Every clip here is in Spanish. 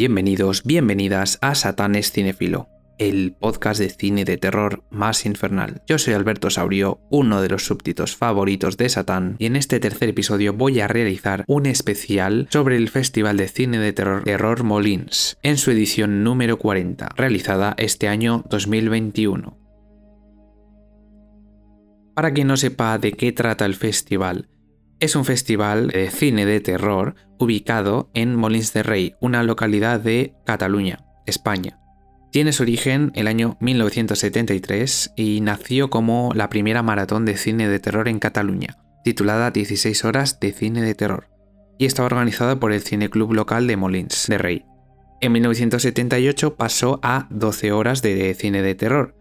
Bienvenidos, bienvenidas a Satanes Cinefilo, el podcast de cine de terror más infernal. Yo soy Alberto Saurio, uno de los súbditos favoritos de Satán, y en este tercer episodio voy a realizar un especial sobre el Festival de Cine de Terror Terror Molins, en su edición número 40, realizada este año 2021. Para quien no sepa de qué trata el festival, es un festival de cine de terror ubicado en Molins de Rey, una localidad de Cataluña, España. Tiene su origen el año 1973 y nació como la primera maratón de cine de terror en Cataluña, titulada 16 horas de cine de terror, y estaba organizada por el cineclub local de Molins de Rey. En 1978 pasó a 12 horas de cine de terror,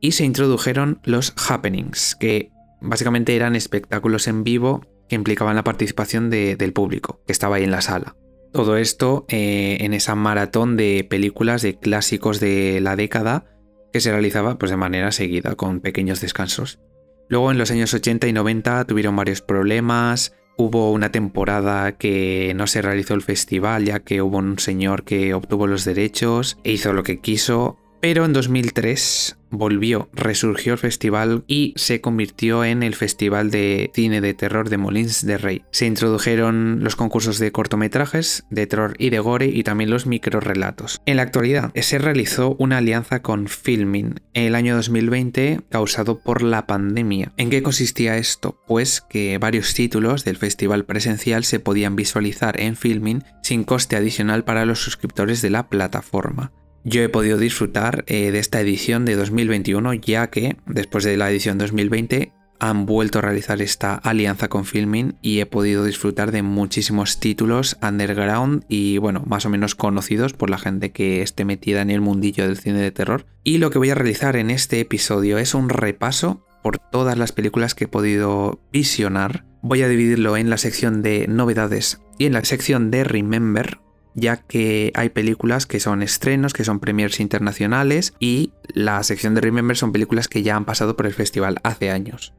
y se introdujeron los happenings, que básicamente eran espectáculos en vivo que implicaban la participación del público que estaba ahí en la sala. Todo esto eh, en esa maratón de películas de clásicos de la década que se realizaba pues, de manera seguida, con pequeños descansos. Luego en los años 80 y 90 tuvieron varios problemas, hubo una temporada que no se realizó el festival ya que hubo un señor que obtuvo los derechos e hizo lo que quiso, pero en 2003 volvió, resurgió el festival y se convirtió en el Festival de Cine de Terror de Molins de Rey. Se introdujeron los concursos de cortometrajes, de terror y de gore y también los microrelatos. En la actualidad se realizó una alianza con Filmin en el año 2020 causado por la pandemia. ¿En qué consistía esto? Pues que varios títulos del festival presencial se podían visualizar en Filmin sin coste adicional para los suscriptores de la plataforma yo he podido disfrutar eh, de esta edición de 2021 ya que después de la edición 2020 han vuelto a realizar esta alianza con Filmin y he podido disfrutar de muchísimos títulos underground y bueno, más o menos conocidos por la gente que esté metida en el mundillo del cine de terror. Y lo que voy a realizar en este episodio es un repaso por todas las películas que he podido visionar. Voy a dividirlo en la sección de novedades y en la sección de Remember, ya que hay películas que son estrenos, que son premiers internacionales y la sección de Remember son películas que ya han pasado por el festival hace años.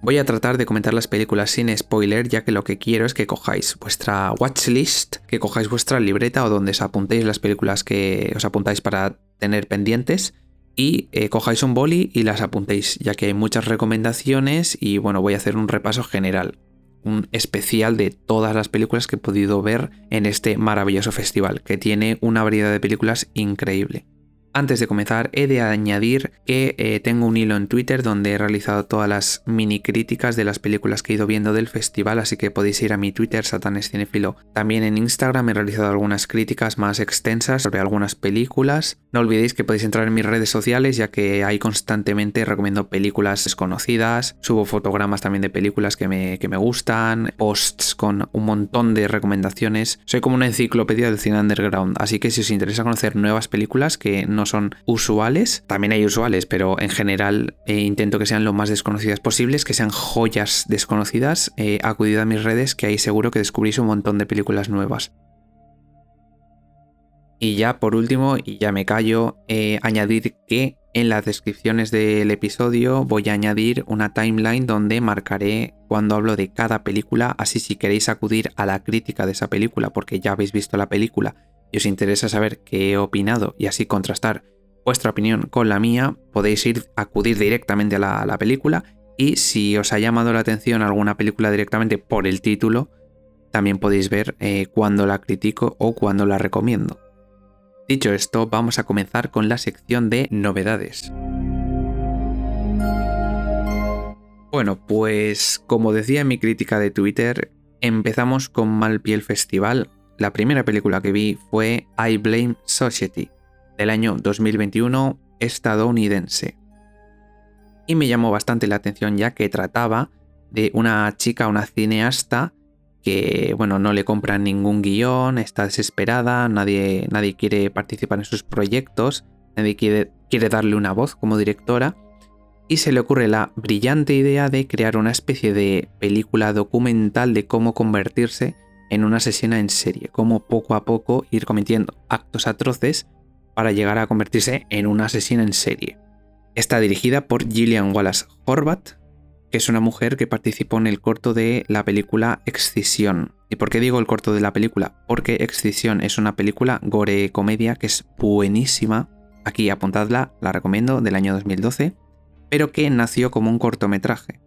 Voy a tratar de comentar las películas sin spoiler, ya que lo que quiero es que cojáis vuestra watchlist, que cojáis vuestra libreta o donde os apuntéis las películas que os apuntáis para tener pendientes y eh, cojáis un boli y las apuntéis, ya que hay muchas recomendaciones y bueno, voy a hacer un repaso general un especial de todas las películas que he podido ver en este maravilloso festival, que tiene una variedad de películas increíble. Antes de comenzar, he de añadir que eh, tengo un hilo en Twitter donde he realizado todas las mini críticas de las películas que he ido viendo del festival, así que podéis ir a mi Twitter, Satanes Cinefilo. También en Instagram he realizado algunas críticas más extensas sobre algunas películas. No olvidéis que podéis entrar en mis redes sociales, ya que ahí constantemente recomiendo películas desconocidas, subo fotogramas también de películas que me, que me gustan, posts con un montón de recomendaciones. Soy como una enciclopedia del cine underground, así que si os interesa conocer nuevas películas que no son usuales. También hay usuales, pero en general eh, intento que sean lo más desconocidas posibles, que sean joyas desconocidas. Eh, acudid a mis redes, que ahí seguro que descubrís un montón de películas nuevas. Y ya por último, y ya me callo, eh, añadir que en las descripciones del episodio voy a añadir una timeline donde marcaré cuando hablo de cada película, así si queréis acudir a la crítica de esa película porque ya habéis visto la película y os interesa saber qué he opinado y así contrastar vuestra opinión con la mía, podéis ir a acudir directamente a la, película y si os ha llamado la atención alguna película directamente por el título, también podéis ver eh, cuándo la critico o cuándo la recomiendo. Dicho esto, vamos a comenzar con la sección de novedades. Bueno, pues como decía en mi crítica de Twitter, empezamos con Malpiel Festival, la primera película que vi fue I Blame Society, del año 2021 estadounidense. Y me llamó bastante la atención ya que trataba de una chica, una cineasta, que bueno, no le compran ningún guion, está desesperada, nadie, nadie quiere participar en sus proyectos, nadie quiere, quiere darle una voz como directora, y se le ocurre la brillante idea de crear una especie de película documental de cómo convertirse en una asesina en serie, cómo poco a poco ir cometiendo actos atroces para llegar a convertirse en una asesina en serie. Está dirigida por Gillian Wallace Horvat que es una mujer que participó en el corto de la película Excisión. ¿Y por qué digo el corto de la película? Porque Excisión es una película gore comedia que es buenísima. Aquí apuntadla, la recomiendo, del año 2012, pero que nació como un cortometraje.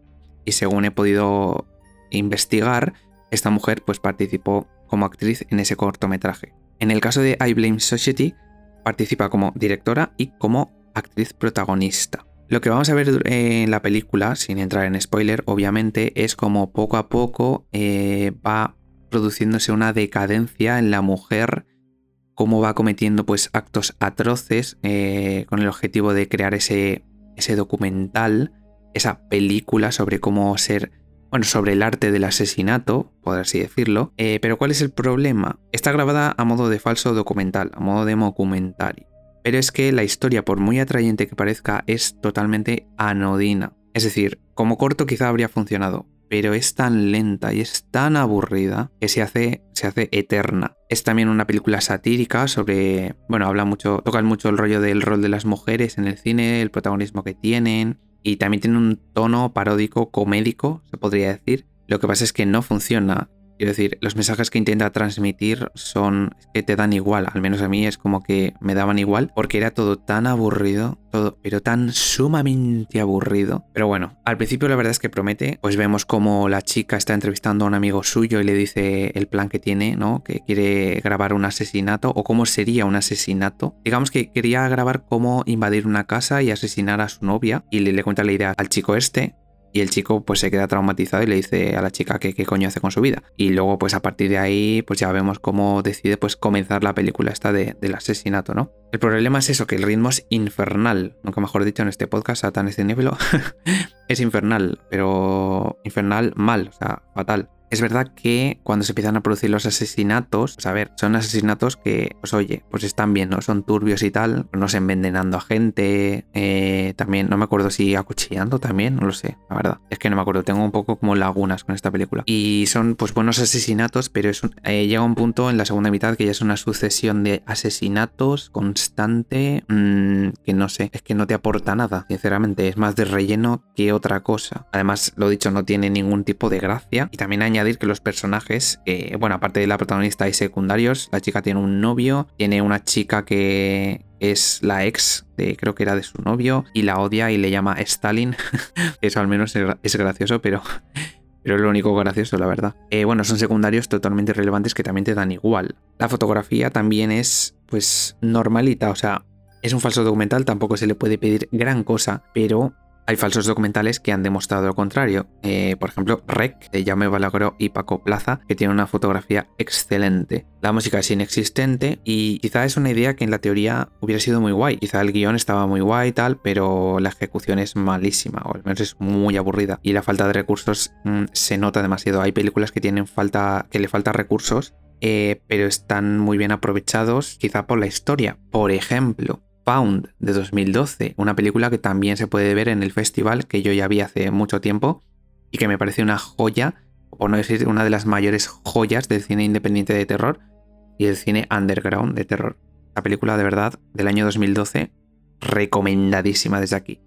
Y según he podido investigar, esta mujer pues participó como actriz en ese cortometraje. En el caso de I Blame Society, participa como directora y como actriz protagonista. Lo que vamos a ver en la película, sin entrar en spoiler, obviamente, es como poco a poco eh, va produciéndose una decadencia en la mujer, cómo va cometiendo pues actos atroces eh, con el objetivo de crear ese, ese documental, esa película sobre cómo ser bueno, sobre el arte del asesinato, por así decirlo. Eh, pero ¿cuál es el problema? Está grabada a modo de falso documental, a modo de documentario. Pero es que la historia, por muy atrayente que parezca, es totalmente anodina. Es decir, como corto quizá habría funcionado, pero es tan lenta y es tan aburrida que se hace, se hace eterna. Es también una película satírica sobre, bueno, habla mucho, tocan mucho el rollo del rol de las mujeres en el cine, el protagonismo que tienen, y también tiene un tono paródico, comédico, se podría decir. Lo que pasa es que no funciona. Quiero decir, los mensajes que intenta transmitir son que te dan igual, al menos a mí es como que me daban igual, porque era todo tan aburrido, todo, pero tan sumamente aburrido. Pero bueno, al principio la verdad es que promete, pues vemos como la chica está entrevistando a un amigo suyo y le dice el plan que tiene, ¿no? Que quiere grabar un asesinato o cómo sería un asesinato. Digamos que quería grabar cómo invadir una casa y asesinar a su novia y le, le cuenta la idea al chico este y el chico pues se queda traumatizado y le dice a la chica que qué coño hace con su vida. Y luego pues a partir de ahí pues ya vemos cómo decide pues comenzar la película esta de, del asesinato, ¿no? El problema es eso, que el ritmo es infernal. Nunca mejor dicho en este podcast, a tan cinéfilo. es infernal, pero infernal mal, o sea, fatal. Es verdad que cuando se empiezan a producir los asesinatos, pues a ver, son asesinatos que, pues oye, pues están bien, ¿no? Son turbios y tal, no se envenenando a gente, eh, también, no me acuerdo si acuchillando también, no lo sé, la verdad. Es que no me acuerdo, tengo un poco como lagunas con esta película. Y son pues buenos asesinatos, pero eh, llega un punto en la segunda mitad que ya es una sucesión de asesinatos constante, mm, que no sé, es que no te aporta nada, sinceramente, es más de relleno que otra cosa. Además, lo dicho, no tiene ningún tipo de gracia y también añade que los personajes, eh, bueno, aparte de la protagonista y secundarios, la chica tiene un novio, tiene una chica que es la ex, de, creo que era de su novio, y la odia y le llama Stalin. Eso al menos es gracioso, pero... Pero es lo único gracioso, la verdad. Eh, bueno, son secundarios totalmente irrelevantes que también te dan igual. La fotografía también es, pues, normalita. O sea, es un falso documental, tampoco se le puede pedir gran cosa, pero hay falsos documentales que han demostrado lo contrario. Eh, por ejemplo, Rec, de Jaume Balagueró y Paco Plaza, que tiene una fotografía excelente. La música es inexistente y quizá es una idea que en la teoría hubiera sido muy guay. Quizá el guion estaba muy guay y tal, pero la ejecución es malísima, o al menos es muy aburrida. Y la falta de recursos mm, se nota demasiado. Hay películas que tienen falta, que le faltan recursos eh, pero están muy bien aprovechados quizá por la historia. Por ejemplo, Pound de 2012, una película que también se puede ver en el festival que yo ya vi hace mucho tiempo y que me parece una joya, o no decir una de las mayores joyas del cine independiente de terror y el cine underground de terror. La película de verdad del año 2012, recomendadísima desde aquí.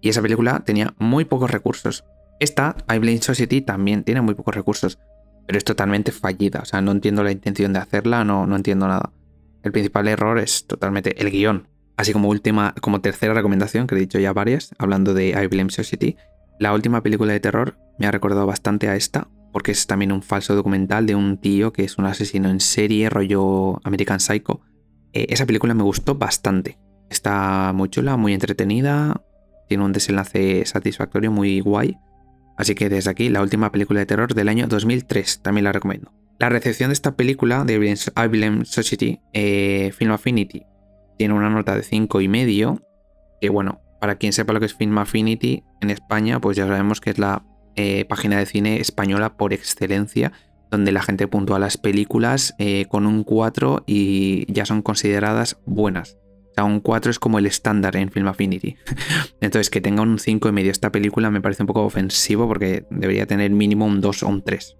Y esa película tenía muy pocos recursos. Esta, I Blame Society, también tiene muy pocos recursos, pero es totalmente fallida. O sea, no entiendo la intención de hacerla, no, no entiendo nada. El principal error es totalmente el guion. Así como última, como tercera recomendación, que he dicho ya varias, hablando de I Blame Society, la última película de terror me ha recordado bastante a esta, porque es también un falso documental de un tío que es un asesino en serie, rollo American Psycho. Eh, esa película me gustó bastante. Está muy chula, muy entretenida, tiene un desenlace satisfactorio, muy guay. Así que desde aquí, la última película de terror del año 2003, también la recomiendo. La recepción de esta película de I Blame Society, eh, Film Affinity, tiene una nota de 5,5, y medio, que bueno, para quien sepa lo que es Film Affinity en España, pues ya sabemos que es la eh, página de cine española por excelencia, donde la gente puntúa las películas eh, con un 4 y ya son consideradas buenas. O sea, un 4 es como el estándar en Film Affinity. Entonces, que tenga un 5 y medio esta película me parece un poco ofensivo porque debería tener mínimo un 2 o un 3.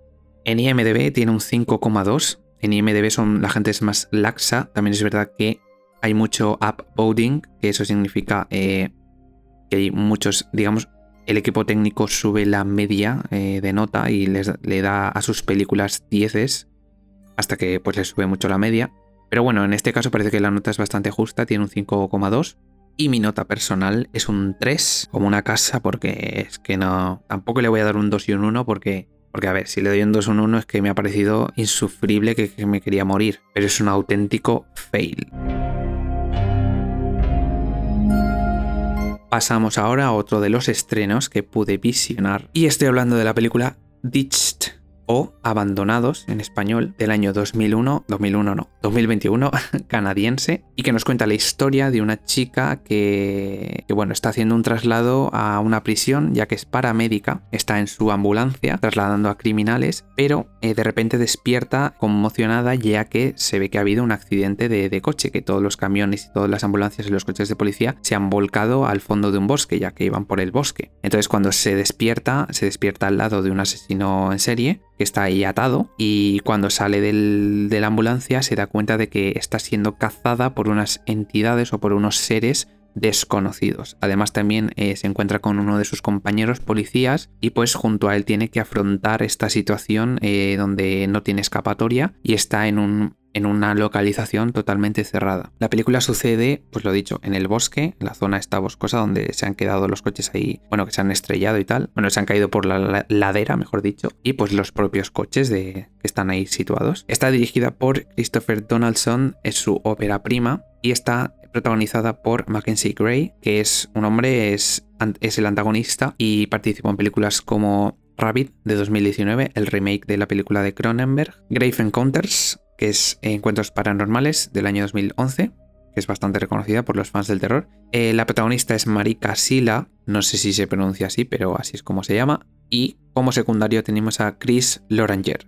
En IMDB tiene un 5,2. En IMDB son, la gente es más laxa. También es verdad que hay mucho upvoting, que eso significa eh, que hay muchos, digamos, el equipo técnico sube la media eh, de nota y les, le da a sus películas 10 hasta que pues le sube mucho la media. Pero bueno, en este caso parece que la nota es bastante justa, tiene un 5,2 y mi nota personal es un 3, como una casa, porque es que no. Tampoco le voy a dar un 2 y un 1, porque. Porque, a ver, si le doy un 2 y un 1 es que me ha parecido insufrible que me quería morir. Pero es un auténtico fail. Pasamos ahora a otro de los estrenos que pude visionar. Y estoy hablando de la película Ditched o Abandonados en español del año 2001, 2001 no, 2021 canadiense y que nos cuenta la historia de una chica que, bueno, está haciendo un traslado a una prisión ya que es paramédica, está en su ambulancia trasladando a criminales, pero eh, de repente despierta conmocionada ya que se ve que ha habido un accidente de, coche, que todos los camiones y todas las ambulancias y los coches de policía se han volcado al fondo de un bosque ya que iban por el bosque. Entonces cuando se despierta, se despierta al lado de un asesino en serie que está ahí atado y cuando sale de la ambulancia se da cuenta de que está siendo cazada por unas entidades o por unos seres desconocidos. Además también eh, se encuentra con uno de sus compañeros policías y pues junto a él tiene que afrontar esta situación eh, donde no tiene escapatoria y está en un en una localización totalmente cerrada. La película sucede, pues lo dicho, en el bosque, la zona esta boscosa donde se han quedado los coches ahí, bueno, que se han estrellado y tal, bueno, se han caído por la ladera, mejor dicho, y pues los propios coches de, que están ahí situados. Está dirigida por Christopher Donaldson, es su ópera prima, y está protagonizada por Mackenzie Gray, que es un hombre, es, es el antagonista y participó en películas como Rabbit de 2019, el remake de la película de Cronenberg, Grave Encounters, que es Encuentros Paranormales del año 2011, que es bastante reconocida por los fans del terror. Eh, la protagonista es Marika Sila, no sé si se pronuncia así, pero así es como se llama. Y como secundario tenemos a Chris Loranger.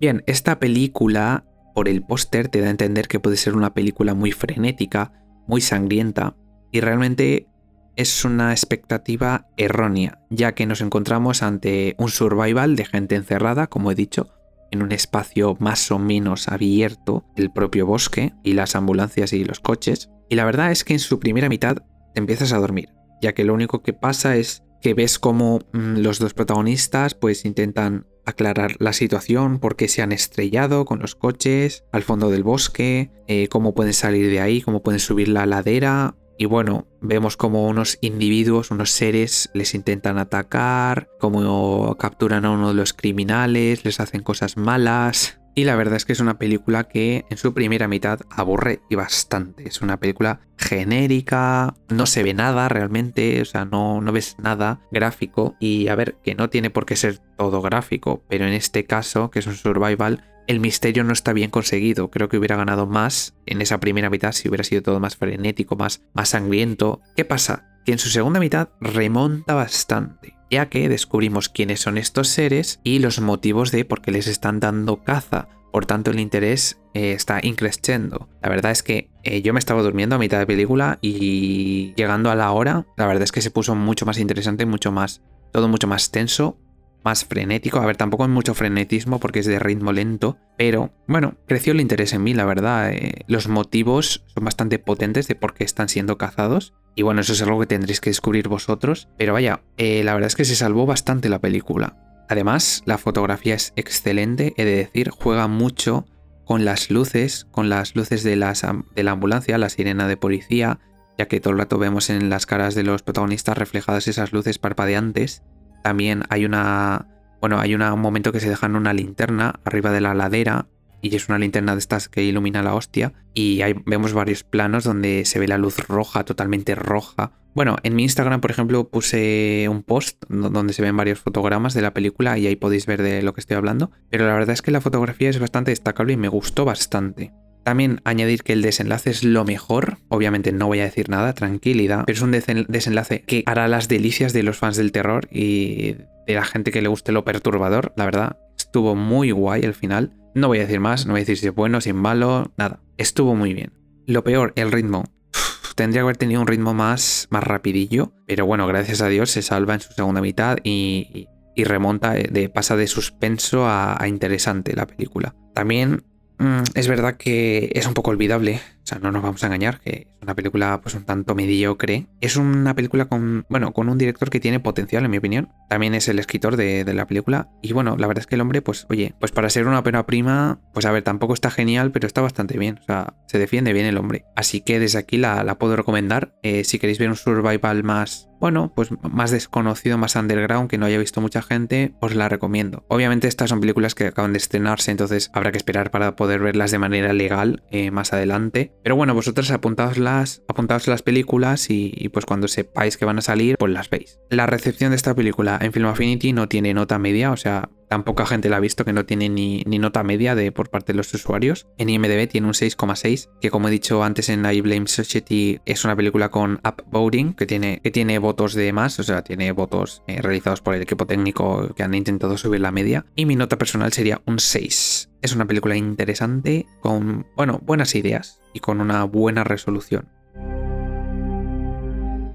Bien, esta película, por el póster, te da a entender que puede ser una película muy frenética, muy sangrienta, y realmente es una expectativa errónea, ya que nos encontramos ante un survival de gente encerrada, como he dicho, en un espacio más o menos abierto, el propio bosque y las ambulancias y los coches. Y la verdad es que en su primera mitad te empiezas a dormir, ya que lo único que pasa es que ves como mm, los dos protagonistas pues intentan aclarar la situación, por qué se han estrellado con los coches al fondo del bosque, eh, cómo pueden salir de ahí, cómo pueden subir la ladera, y bueno, vemos como unos individuos, unos seres les intentan atacar, como capturan a uno de los criminales, les hacen cosas malas. Y la verdad es que es una película que en su primera mitad aburre y bastante. Es una película genérica, no se ve nada realmente, o sea, no, no ves nada gráfico. Y a ver, que no tiene por qué ser todo gráfico, pero en este caso, que es un survival, el misterio no está bien conseguido. Creo que hubiera ganado más en esa primera mitad si hubiera sido todo más frenético, más, más sangriento. ¿Qué pasa? Que en su segunda mitad remonta bastante, ya que descubrimos quiénes son estos seres y los motivos de por qué les están dando caza. Por tanto, el interés eh, está increciendo. La verdad es que eh, yo me estaba durmiendo a mitad de película y llegando a la hora, la verdad es que se puso mucho más interesante, mucho más, todo mucho más tenso más frenético. A ver, tampoco hay mucho frenetismo porque es de ritmo lento, pero bueno, creció el interés en mí, la verdad. Eh, los motivos son bastante potentes de por qué están siendo cazados. Y bueno, eso es algo que tendréis que descubrir vosotros. Pero vaya, eh, la verdad es que se salvó bastante la película. Además, la fotografía es excelente, he de decir, juega mucho con las luces, con las luces de, de la ambulancia, la sirena de policía, ya que todo el rato vemos en las caras de los protagonistas reflejadas esas luces parpadeantes también hay una. Bueno, hay un momento que se dejan una linterna arriba de la ladera. Y es una linterna de estas que ilumina la hostia. Y ahí vemos varios planos donde se ve la luz roja, totalmente roja. Bueno, en mi Instagram, por ejemplo, puse un post donde se ven varios fotogramas de la película y ahí podéis ver de lo que estoy hablando. Pero la verdad es que la fotografía es bastante destacable y me gustó bastante. También añadir que el desenlace es lo mejor. Obviamente no voy a decir nada, tranquilidad. Pero es un desenlace que hará las delicias de los fans del terror y de la gente que le guste lo perturbador. La verdad, estuvo muy guay el final. No voy a decir más, no voy a decir si es bueno, si es malo, nada. Estuvo muy bien. Lo peor, el ritmo. tendría que haber tenido un ritmo más, más rapidillo. Pero bueno, gracias a Dios se salva en su segunda mitad y, remonta, de, pasa de suspenso a interesante la película. También es verdad que es un poco olvidable. O sea, no nos vamos a engañar, que es una película pues un tanto mediocre. Es una película con, bueno, con un director que tiene potencial, en mi opinión. También es el escritor de, la película. Y bueno, la verdad es que el hombre, pues, oye, pues para ser una pena prima, pues a ver, tampoco está genial, pero está bastante bien. O sea, se defiende bien el hombre. Así que desde aquí la, puedo recomendar. Eh, si queréis ver un survival más bueno, pues más desconocido, más underground, que no haya visto mucha gente, os la recomiendo. Obviamente estas son películas que acaban de estrenarse, entonces habrá que esperar para poder verlas de manera legal eh, más adelante. Pero bueno, vosotros apuntaos las, las películas y, pues cuando sepáis que van a salir, pues las veis. La recepción de esta película en Film Affinity no tiene nota media, o sea, tan poca gente la ha visto que no tiene ni, nota media de, por parte de los usuarios. En IMDb tiene un 6,6, que como he dicho antes en I Blame Society es una película con upvoting, que tiene, que tiene votos de más, o sea, tiene votos eh, realizados por el equipo técnico que han intentado subir la media. Y mi nota personal sería un 6. Es una película interesante, con, bueno, buenas ideas y con una buena resolución.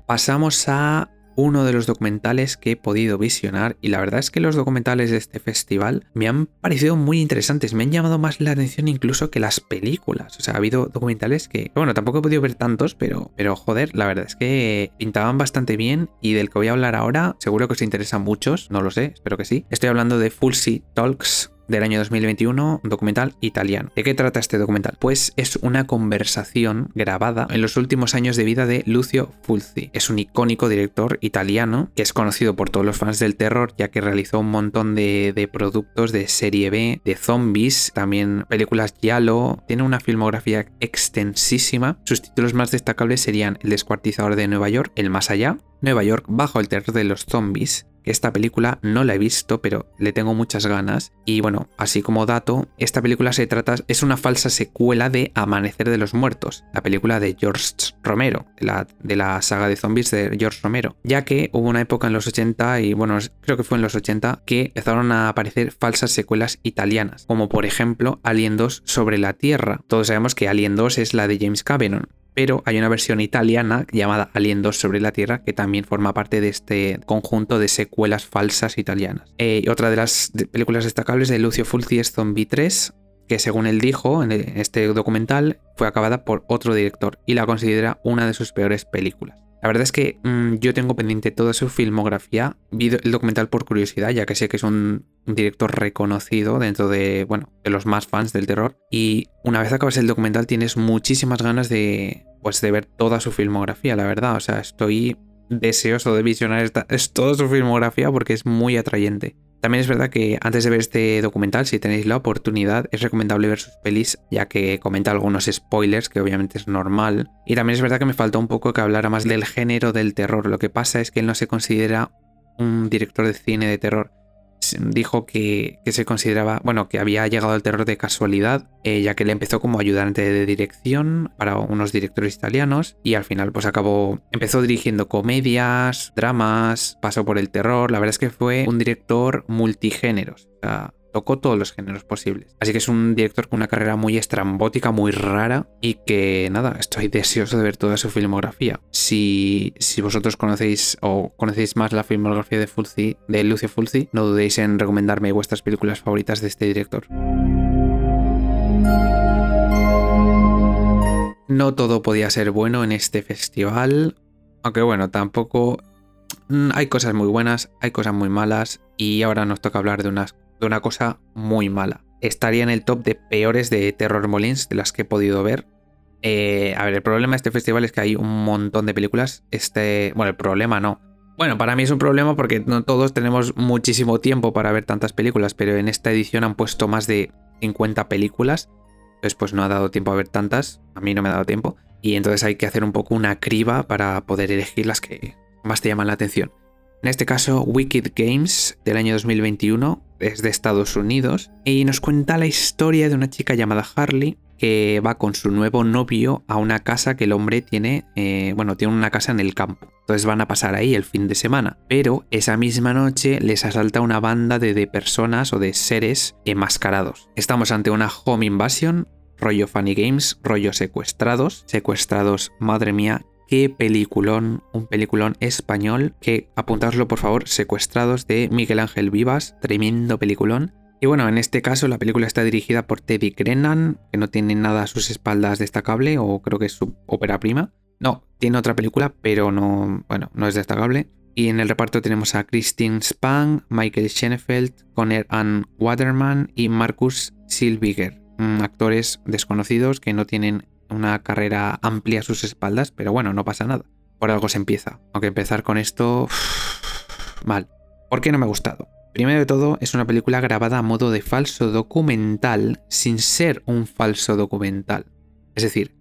Pasamos a uno de los documentales que he podido visionar y la verdad es que los documentales de este festival me han parecido muy interesantes, me han llamado más la atención incluso que las películas, o sea, ha habido documentales que, bueno, tampoco he podido ver tantos, pero, pero joder, la verdad es que pintaban bastante bien y del que voy a hablar ahora seguro que os interesa a muchos, no lo sé, espero que sí. Estoy hablando de Full Sea Talks, del año 2021, un documental italiano. ¿De qué trata este documental? Pues es una conversación grabada en los últimos años de vida de Lucio Fulci. Es un icónico director italiano que es conocido por todos los fans del terror ya que realizó un montón de, de productos de serie B, de zombies, también películas Yalo. Tiene una filmografía extensísima. Sus títulos más destacables serían El descuartizador de Nueva York, El más allá, Nueva York bajo el terror de los zombies, esta película no la he visto, pero le tengo muchas ganas. Y bueno, así como dato, esta película se trata, es una falsa secuela de Amanecer de los Muertos, la película de George Romero, de la, de la saga de zombies de George Romero. Ya que hubo una época en los 80, y bueno, creo que fue en los 80, que empezaron a aparecer falsas secuelas italianas, como por ejemplo Alien 2 sobre la Tierra. Todos sabemos que Alien 2 es la de James Cameron, pero hay una versión italiana llamada Alien 2 sobre la Tierra que también forma parte de este conjunto de secuelas falsas italianas. Eh, otra de las películas destacables de Lucio Fulci es Zombie 3, que según él dijo en este documental fue acabada por otro director y la considera una de sus peores películas. La verdad es que mm, yo tengo pendiente toda su filmografía, vi el documental por curiosidad, ya que sé que es un, director reconocido dentro de, bueno, de los más fans del terror. Y una vez acabas el documental tienes muchísimas ganas de, pues de ver toda su filmografía, la verdad. O sea, estoy deseoso de visionar esta, es toda su filmografía porque es muy atrayente. También es verdad que antes de ver este documental, si tenéis la oportunidad, es recomendable ver sus pelis, ya que comenta algunos spoilers, que obviamente es normal. Y también es verdad que me faltó un poco que hablara más del género del terror. Lo que pasa es que él no se considera un director de cine de terror, dijo que, se consideraba, bueno, que había llegado al terror de casualidad, eh, ya que le empezó como ayudante de dirección para unos directores italianos y al final pues acabó, empezó dirigiendo comedias, dramas, pasó por el terror, la verdad es que fue un director multigéneros. O sea, tocó todos los géneros posibles. Así que es un director con una carrera muy estrambótica, muy rara y que nada, estoy deseoso de ver toda su filmografía. Si, si vosotros conocéis o conocéis más la filmografía de Fulci, de Lucio Fulci, no dudéis en recomendarme vuestras películas favoritas de este director. No todo podía ser bueno en este festival, aunque bueno, tampoco mm, hay cosas muy buenas, hay cosas muy malas y ahora nos toca hablar de unas de una cosa muy mala. Estaría en el top de peores de Terror Molins de las que he podido ver. Eh, a ver, el problema de este festival es que hay un montón de películas. Este, bueno, el problema no. Bueno, para mí es un problema porque no todos tenemos muchísimo tiempo para ver tantas películas, pero en esta edición han puesto más de 50 películas. Entonces, pues no ha dado tiempo a ver tantas. A mí no me ha dado tiempo. Y entonces hay que hacer un poco una criba para poder elegir las que más te llaman la atención. En este caso, Wicked Games del año 2021 es de Estados Unidos y nos cuenta la historia de una chica llamada Harley que va con su nuevo novio a una casa que el hombre tiene, eh, bueno, tiene una casa en el campo. Entonces van a pasar ahí el fin de semana. Pero esa misma noche les asalta una banda de, de personas o de seres enmascarados. Estamos ante una home invasion, rollo Funny Games, rollo secuestrados. Secuestrados, madre mía, qué peliculón, un peliculón español que apuntadlo por favor, Secuestrados de Miguel Ángel Vivas, tremendo peliculón. Y bueno, en este caso la película está dirigida por Teddy Grennan, que no tiene nada a sus espaldas destacable, o creo que es su ópera prima. No, tiene otra película, pero no, bueno, no es destacable. Y en el reparto tenemos a Christine Spang, Michael Schenefeld, Conner Ann Waterman y Marcus Silviger, mm, actores desconocidos que no tienen una carrera amplia a sus espaldas, pero bueno, no pasa nada. Por algo se empieza. Aunque empezar con esto... mal. ¿Por qué no me ha gustado? Primero de todo, es una película grabada a modo de falso documental sin ser un falso documental. Es decir,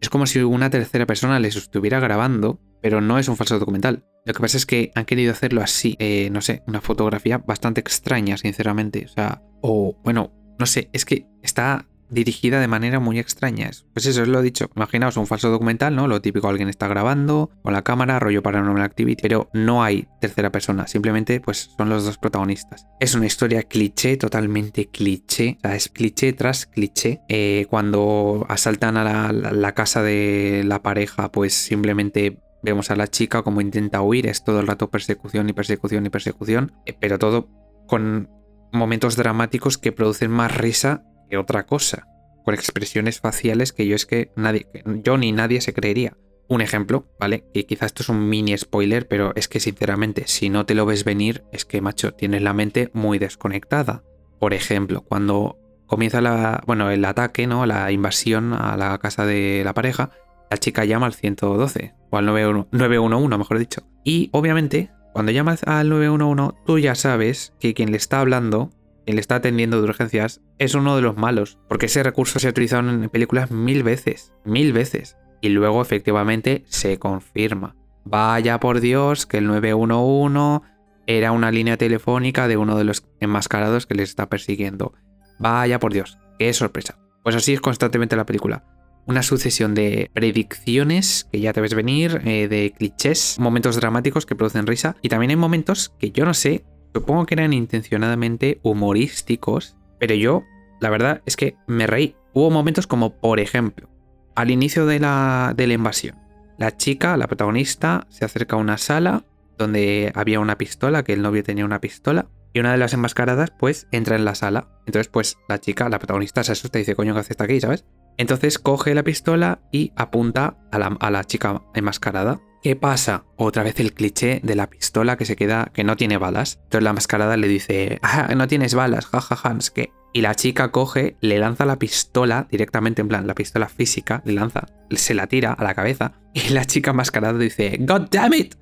es como si una tercera persona les estuviera grabando, pero no es un falso documental. Lo que pasa es que han querido hacerlo así, eh, no sé, una fotografía bastante extraña, sinceramente. O sea, o bueno, no sé, es que está dirigida de manera muy extraña. Pues eso, es lo dicho. Imaginaos un falso documental, ¿no? Lo típico, alguien está grabando con la cámara, rollo Paranormal Activity, pero no hay tercera persona, simplemente pues son los dos protagonistas. Es una historia cliché, totalmente cliché, o sea, es cliché tras cliché. Eh, cuando asaltan a la, casa de la pareja, pues simplemente vemos a la chica como intenta huir, es todo el rato persecución y persecución y persecución, eh, pero todo con momentos dramáticos que producen más risa otra cosa, con expresiones faciales que yo es que nadie, yo ni nadie se creería. Un ejemplo, ¿vale? Que quizás esto es un mini spoiler, pero es que sinceramente, si no te lo ves venir, es que, macho, tienes la mente muy desconectada. Por ejemplo, cuando comienza la, bueno, el ataque, ¿no? La invasión a la casa de la pareja, la chica llama al 112, o al 911, mejor dicho. Y obviamente, cuando llamas al 911, tú ya sabes que quien le está hablando quien le está atendiendo de urgencias, es uno de los malos, porque ese recurso se ha utilizado en películas mil veces, mil veces, y luego efectivamente se confirma. Vaya por Dios que el 911 era una línea telefónica de uno de los enmascarados que les está persiguiendo. Vaya por Dios, qué sorpresa. Pues así es constantemente la película. Una sucesión de predicciones que ya te ves venir, eh, de clichés, momentos dramáticos que producen risa, y también hay momentos que yo no sé Supongo que eran intencionadamente humorísticos, pero yo, la verdad es que me reí. Hubo momentos como, por ejemplo, al inicio de la, de la invasión. La chica, la protagonista, se acerca a una sala donde había una pistola, que el novio tenía una pistola, y una de las enmascaradas, pues, entra en la sala. Entonces, pues, la chica, la protagonista, se asusta y dice, coño, ¿qué hace aquí, sabes? Entonces coge la pistola y apunta a la, a la chica enmascarada. ¿Qué pasa? Otra vez el cliché de la pistola que se queda, que no tiene balas. Entonces la mascarada le dice, ah, no tienes balas, jajaja, es que... Y la chica coge, le lanza la pistola directamente, en plan, la pistola física, le lanza, se la tira a la cabeza. Y la chica mascarada dice, God damn it.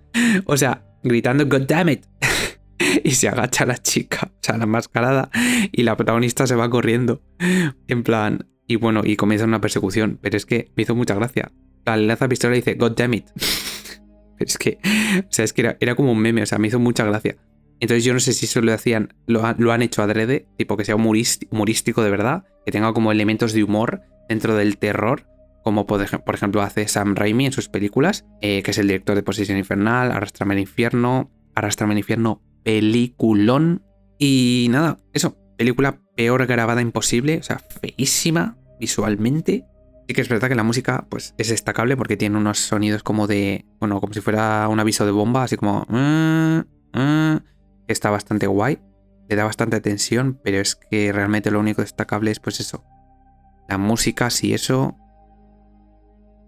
O sea, gritando, God damn it. y se agacha la chica, o sea, la mascarada, y la protagonista se va corriendo. En plan, y bueno, y comienza una persecución. Pero es que me hizo mucha gracia. La lanza pistola dice, God damn it. es que, o sea, es que era, como un meme, o sea, me hizo mucha gracia. Entonces yo no sé si eso lo hacían, lo, han hecho adrede, tipo que sea humorístico de verdad, que tenga como elementos de humor dentro del terror, como por, ejemplo hace Sam Raimi en sus películas, eh, que es el director de Posición Infernal, Arrastrame al Infierno, Arrastrame al Infierno, peliculón. Y nada, eso, película peor grabada imposible, o sea, feísima visualmente, Sí que es verdad que la música pues, es destacable porque tiene unos sonidos como de, bueno, como si fuera un aviso de bomba, así como... Mm, mm", está bastante guay, le da bastante tensión, pero es que realmente lo único destacable es pues eso. La música, sí eso.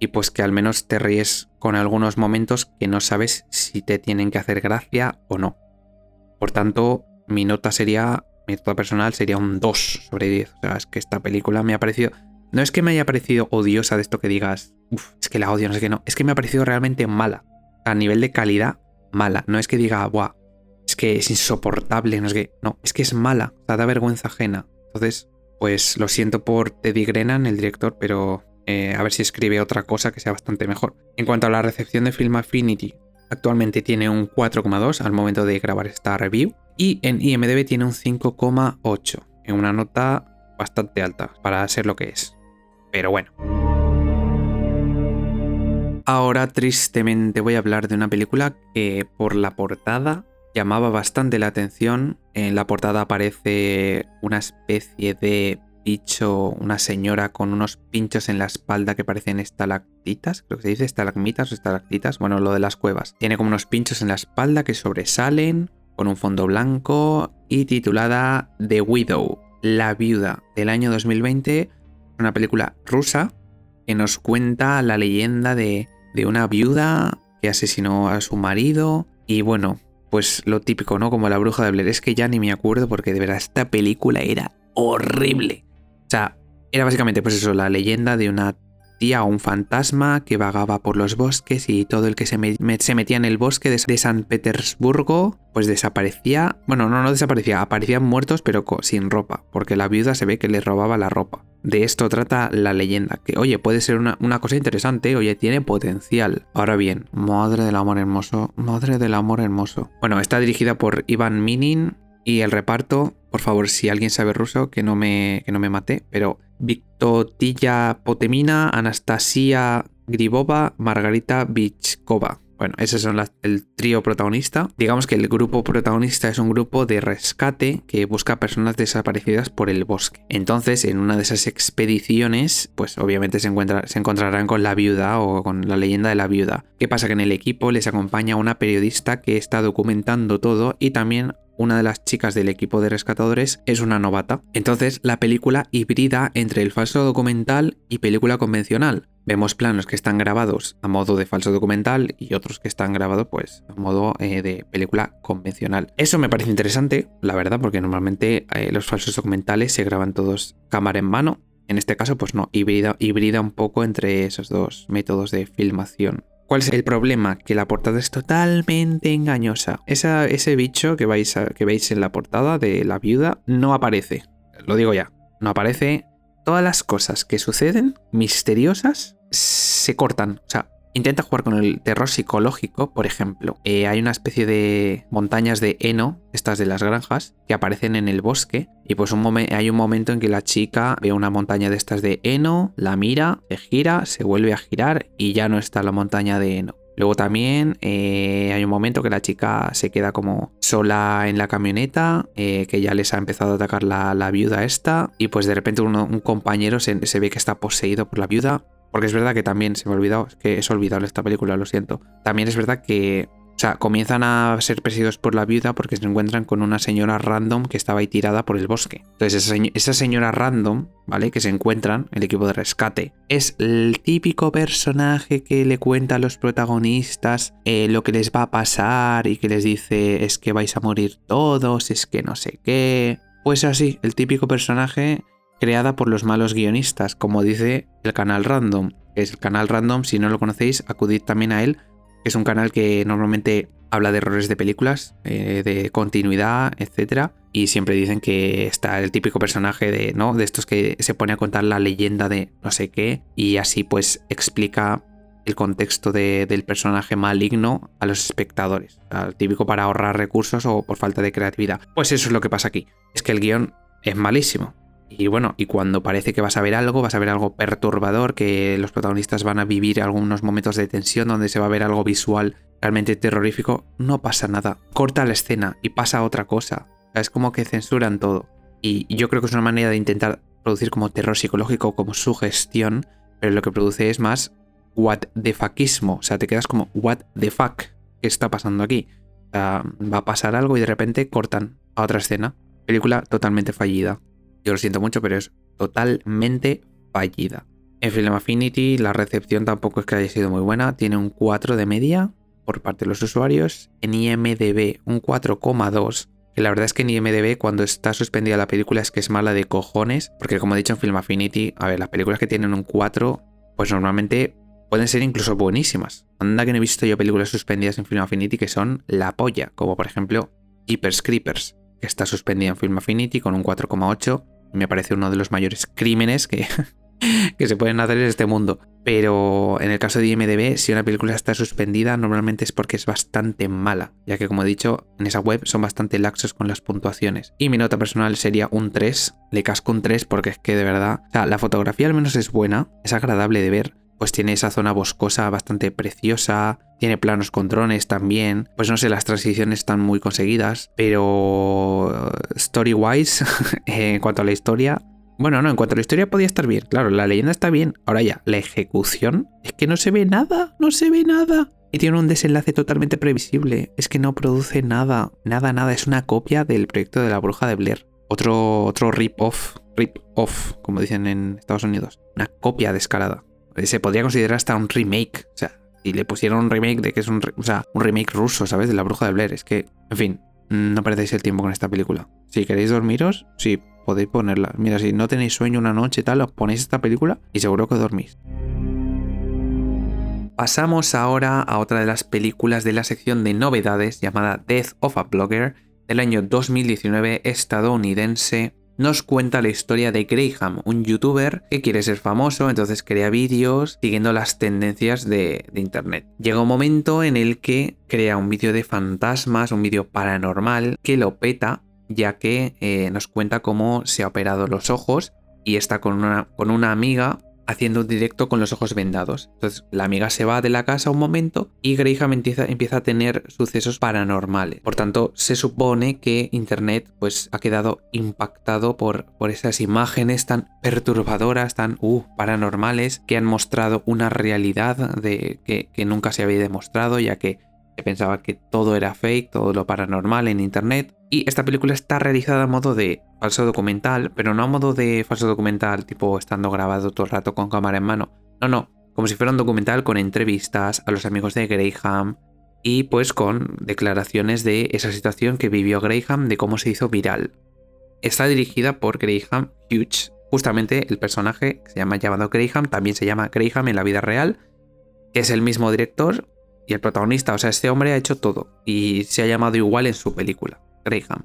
Y pues que al menos te ríes con algunos momentos que no sabes si te tienen que hacer gracia o no. Por tanto, mi nota sería, mi nota personal sería un 2 sobre 10. O sea, es que esta película me ha parecido no es que me haya parecido odiosa de esto que digas, Uf, es que la odio, no sé qué, no. Es que me ha parecido realmente mala. A nivel de calidad, mala. No es que diga, buah, es que es insoportable, no es que. No, es que es mala. O sea, da vergüenza ajena. Entonces, pues lo siento por Teddy Grennan, el director, pero eh, a ver si escribe otra cosa que sea bastante mejor. En cuanto a la recepción de Film Affinity, actualmente tiene un 4,2 al momento de grabar esta review. Y en IMDB tiene un 5,8. En una nota bastante alta para ser lo que es. Pero bueno. Ahora tristemente voy a hablar de una película que por la portada llamaba bastante la atención. En la portada aparece una especie de bicho, una señora con unos pinchos en la espalda que parecen estalactitas, creo que se dice estalagmitas o estalactitas, bueno, lo de las cuevas. Tiene como unos pinchos en la espalda que sobresalen, con un fondo blanco y titulada The Widow, La Viuda, del año 2020. Una película rusa que nos cuenta la leyenda de, de una viuda que asesinó a su marido y bueno, pues lo típico, ¿no? Como la bruja de Blair. Es que ya ni me acuerdo porque de verdad esta película era horrible. Sea, era básicamente pues eso, la leyenda de una tía o un fantasma que vagaba por los bosques y todo el que se, metía en el bosque de, de, San Petersburgo pues desaparecía. Bueno, no, no desaparecía, aparecían muertos pero sin ropa, porque la viuda se ve que le robaba la ropa. De esto trata la leyenda, que oye, puede ser una, cosa interesante, oye, tiene potencial. Ahora bien, madre del amor hermoso, madre del amor hermoso. Bueno, está dirigida por Ivan Minin y el reparto, por favor, si alguien sabe ruso, que no me, que no me mate, pero Victotilla Potemina, Anastasia Gribova, Margarita Vichkova. Bueno, ese son el trío protagonista. Digamos que el grupo protagonista es un grupo de rescate que busca personas desaparecidas por el bosque. Entonces, en una de esas expediciones, pues obviamente se, se encontrarán con la viuda o con la leyenda de la viuda. ¿Qué pasa? Que en el equipo les acompaña una periodista que está documentando todo y también una de las chicas del equipo de rescatadores es una novata. Entonces la película hibrida entre el falso documental y película convencional. Vemos planos que están grabados a modo de falso documental y otros que están grabados pues a modo eh, de película convencional. Eso me parece interesante, la verdad, porque normalmente eh, los falsos documentales se graban todos cámara en mano. En este caso pues no, hibrida, hibrida un poco entre esos dos métodos de filmación. ¿Cuál es el problema? Que la portada es totalmente engañosa. ese bicho que, vais que veis en la portada de la viuda no aparece. Lo digo ya. No aparece. Todas las cosas que suceden, misteriosas, se cortan. O sea, Intenta jugar con el terror psicológico, por ejemplo. Eh, hay una especie de montañas de heno, estas de las granjas, que aparecen en el bosque. Y pues un hay un momento en que la chica ve una montaña de estas de heno, la mira, se gira, se vuelve a girar y ya no está la montaña de heno. Luego también eh, hay un momento que la chica se queda como sola en la camioneta, eh, que ya les ha empezado a atacar la, viuda esta, y pues de repente un compañero se, ve que está poseído por la viuda, porque es verdad que también se me ha olvidado, es que es olvidable esta película, lo siento. También es verdad que, o sea, comienzan a ser perseguidos por la viuda porque se encuentran con una señora random que estaba ahí tirada por el bosque. Entonces, esa, señora random, ¿vale? Que se encuentran, el equipo de rescate, es el típico personaje que le cuenta a los protagonistas eh, lo que les va a pasar y que les dice es que vais a morir todos, es que no sé qué. Pues así, el típico personaje creada por los malos guionistas, como dice el canal Random. Es el canal Random, si no lo conocéis, acudid también a él. Es un canal que normalmente habla de errores de películas, eh, de continuidad, etc. Y siempre dicen que está el típico personaje de, ¿no? de estos que se pone a contar la leyenda de no sé qué y así pues explica el contexto del personaje maligno a los espectadores. el típico para ahorrar recursos o por falta de creatividad. Pues eso es lo que pasa aquí. Es que el guion es malísimo. Y bueno, y cuando parece que vas a ver algo, vas a ver algo perturbador, que los protagonistas van a vivir algunos momentos de tensión donde se va a ver algo visual realmente terrorífico, no pasa nada. Corta la escena y pasa otra cosa. es como que censuran todo. Y yo creo que es una manera de intentar producir como terror psicológico, como sugestión, pero lo que produce es más what the fuckismo. O sea, te quedas como what the fuck. ¿Qué está pasando aquí? va a pasar algo y de repente cortan a otra escena. Película totalmente fallida. Yo lo siento mucho, pero es totalmente fallida. En Film Affinity la recepción tampoco es que haya sido muy buena, tiene un 4 de media por parte de los usuarios. En IMDB un 4,2, que la verdad es que en IMDB cuando está suspendida la película es que es mala de cojones, porque como he dicho en Film Affinity, a ver, las películas que tienen un 4, pues normalmente pueden ser incluso buenísimas. Anda que no he visto yo películas suspendidas en Film Affinity que son la polla, como por ejemplo Jeepers Creepers, que está suspendida en Film Affinity con un 4,8 me parece uno de los mayores crímenes que, que se pueden hacer en este mundo. Pero en el caso de IMDB, si una película está suspendida, normalmente es porque es bastante mala, ya que como he dicho, en esa web son bastante laxos con las puntuaciones. Y mi nota personal sería un 3, le casco un 3 porque es que de verdad, o sea, la fotografía al menos es buena, es agradable de ver, pues tiene esa zona boscosa bastante preciosa, tiene planos con drones también, pues no sé, las transiciones están muy conseguidas, pero story-wise, en cuanto a la historia, bueno, no, en cuanto a la historia podía estar bien, claro, la leyenda está bien, ahora ya, la ejecución es que no se ve nada, no se ve nada. Y tiene un desenlace totalmente previsible. Es que no produce nada, nada, nada. Es una copia del proyecto de la bruja de Blair. Otro, otro rip-off, rip-off, como dicen en Estados Unidos. Una copia descarada. Se podría considerar hasta un remake. O sea, y le pusieron un remake de que es un, o sea, un remake ruso, ¿sabes? De la bruja de Blair. Es que, en fin, no perdéis el tiempo con esta película. Si queréis dormiros, sí, podéis ponerla. Mira, si no tenéis sueño una noche y tal, os ponéis esta película y seguro que dormís. Pasamos ahora a otra de las películas de la sección de novedades llamada Death of a Blogger del año 2019 estadounidense nos cuenta la historia de Graham, un youtuber que quiere ser famoso, entonces crea vídeos siguiendo las tendencias de, internet. Llega un momento en el que crea un vídeo de fantasmas, un vídeo paranormal, que lo peta, ya que eh, nos cuenta cómo se ha operado los ojos y está con una, con una amiga haciendo un directo con los ojos vendados. Entonces la amiga se va de la casa un momento y Graham empieza, empieza, a tener sucesos paranormales. Por tanto, se supone que Internet pues, ha quedado impactado por, por esas imágenes tan perturbadoras, tan uh, paranormales, que han mostrado una realidad de, que, que nunca se había demostrado, ya que se pensaba que todo era fake, todo lo paranormal en Internet. Y esta película está realizada a modo de falso documental, pero no a modo de falso documental, tipo estando grabado todo el rato con cámara en mano. No, no, como si fuera un documental con entrevistas a los amigos de Graham y pues con declaraciones de esa situación que vivió Graham, de cómo se hizo viral. Está dirigida por Graham Hughes, justamente el personaje que se llama llamado Graham, también se llama Graham en la vida real, que es el mismo director y el protagonista, o sea, este hombre ha hecho todo y se ha llamado igual en su película. Graham.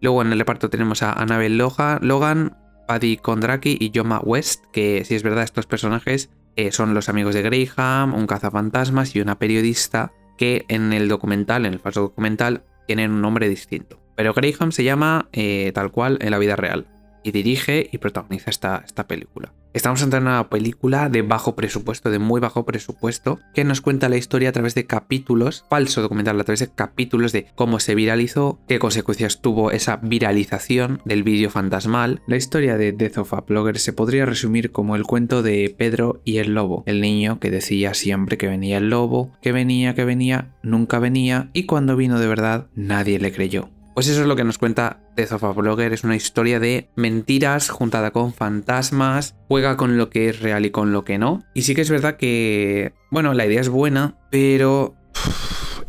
Luego en el reparto tenemos a Annabelle Logan, Paddy Kondraki y Joma West, que si es verdad estos personajes eh, son los amigos de Graham, un cazafantasmas y una periodista que en el documental, en el falso documental, tienen un nombre distinto. Pero Graham se llama eh, tal cual en la vida real y dirige y protagoniza esta, esta película. Estamos entrando en una película de bajo presupuesto, de muy bajo presupuesto, que nos cuenta la historia a través de capítulos, falso documental, a través de capítulos de cómo se viralizó, qué consecuencias tuvo esa viralización del vídeo fantasmal. La historia de Death of a Blogger se podría resumir como el cuento de Pedro y el lobo, el niño que decía siempre que venía el lobo, que venía, que venía, nunca venía, y cuando vino de verdad nadie le creyó. Pues eso es lo que nos cuenta Death of Blogger. Es una historia de mentiras juntada con fantasmas. Juega con lo que es real y con lo que no. Y sí que es verdad que, bueno, la idea es buena, pero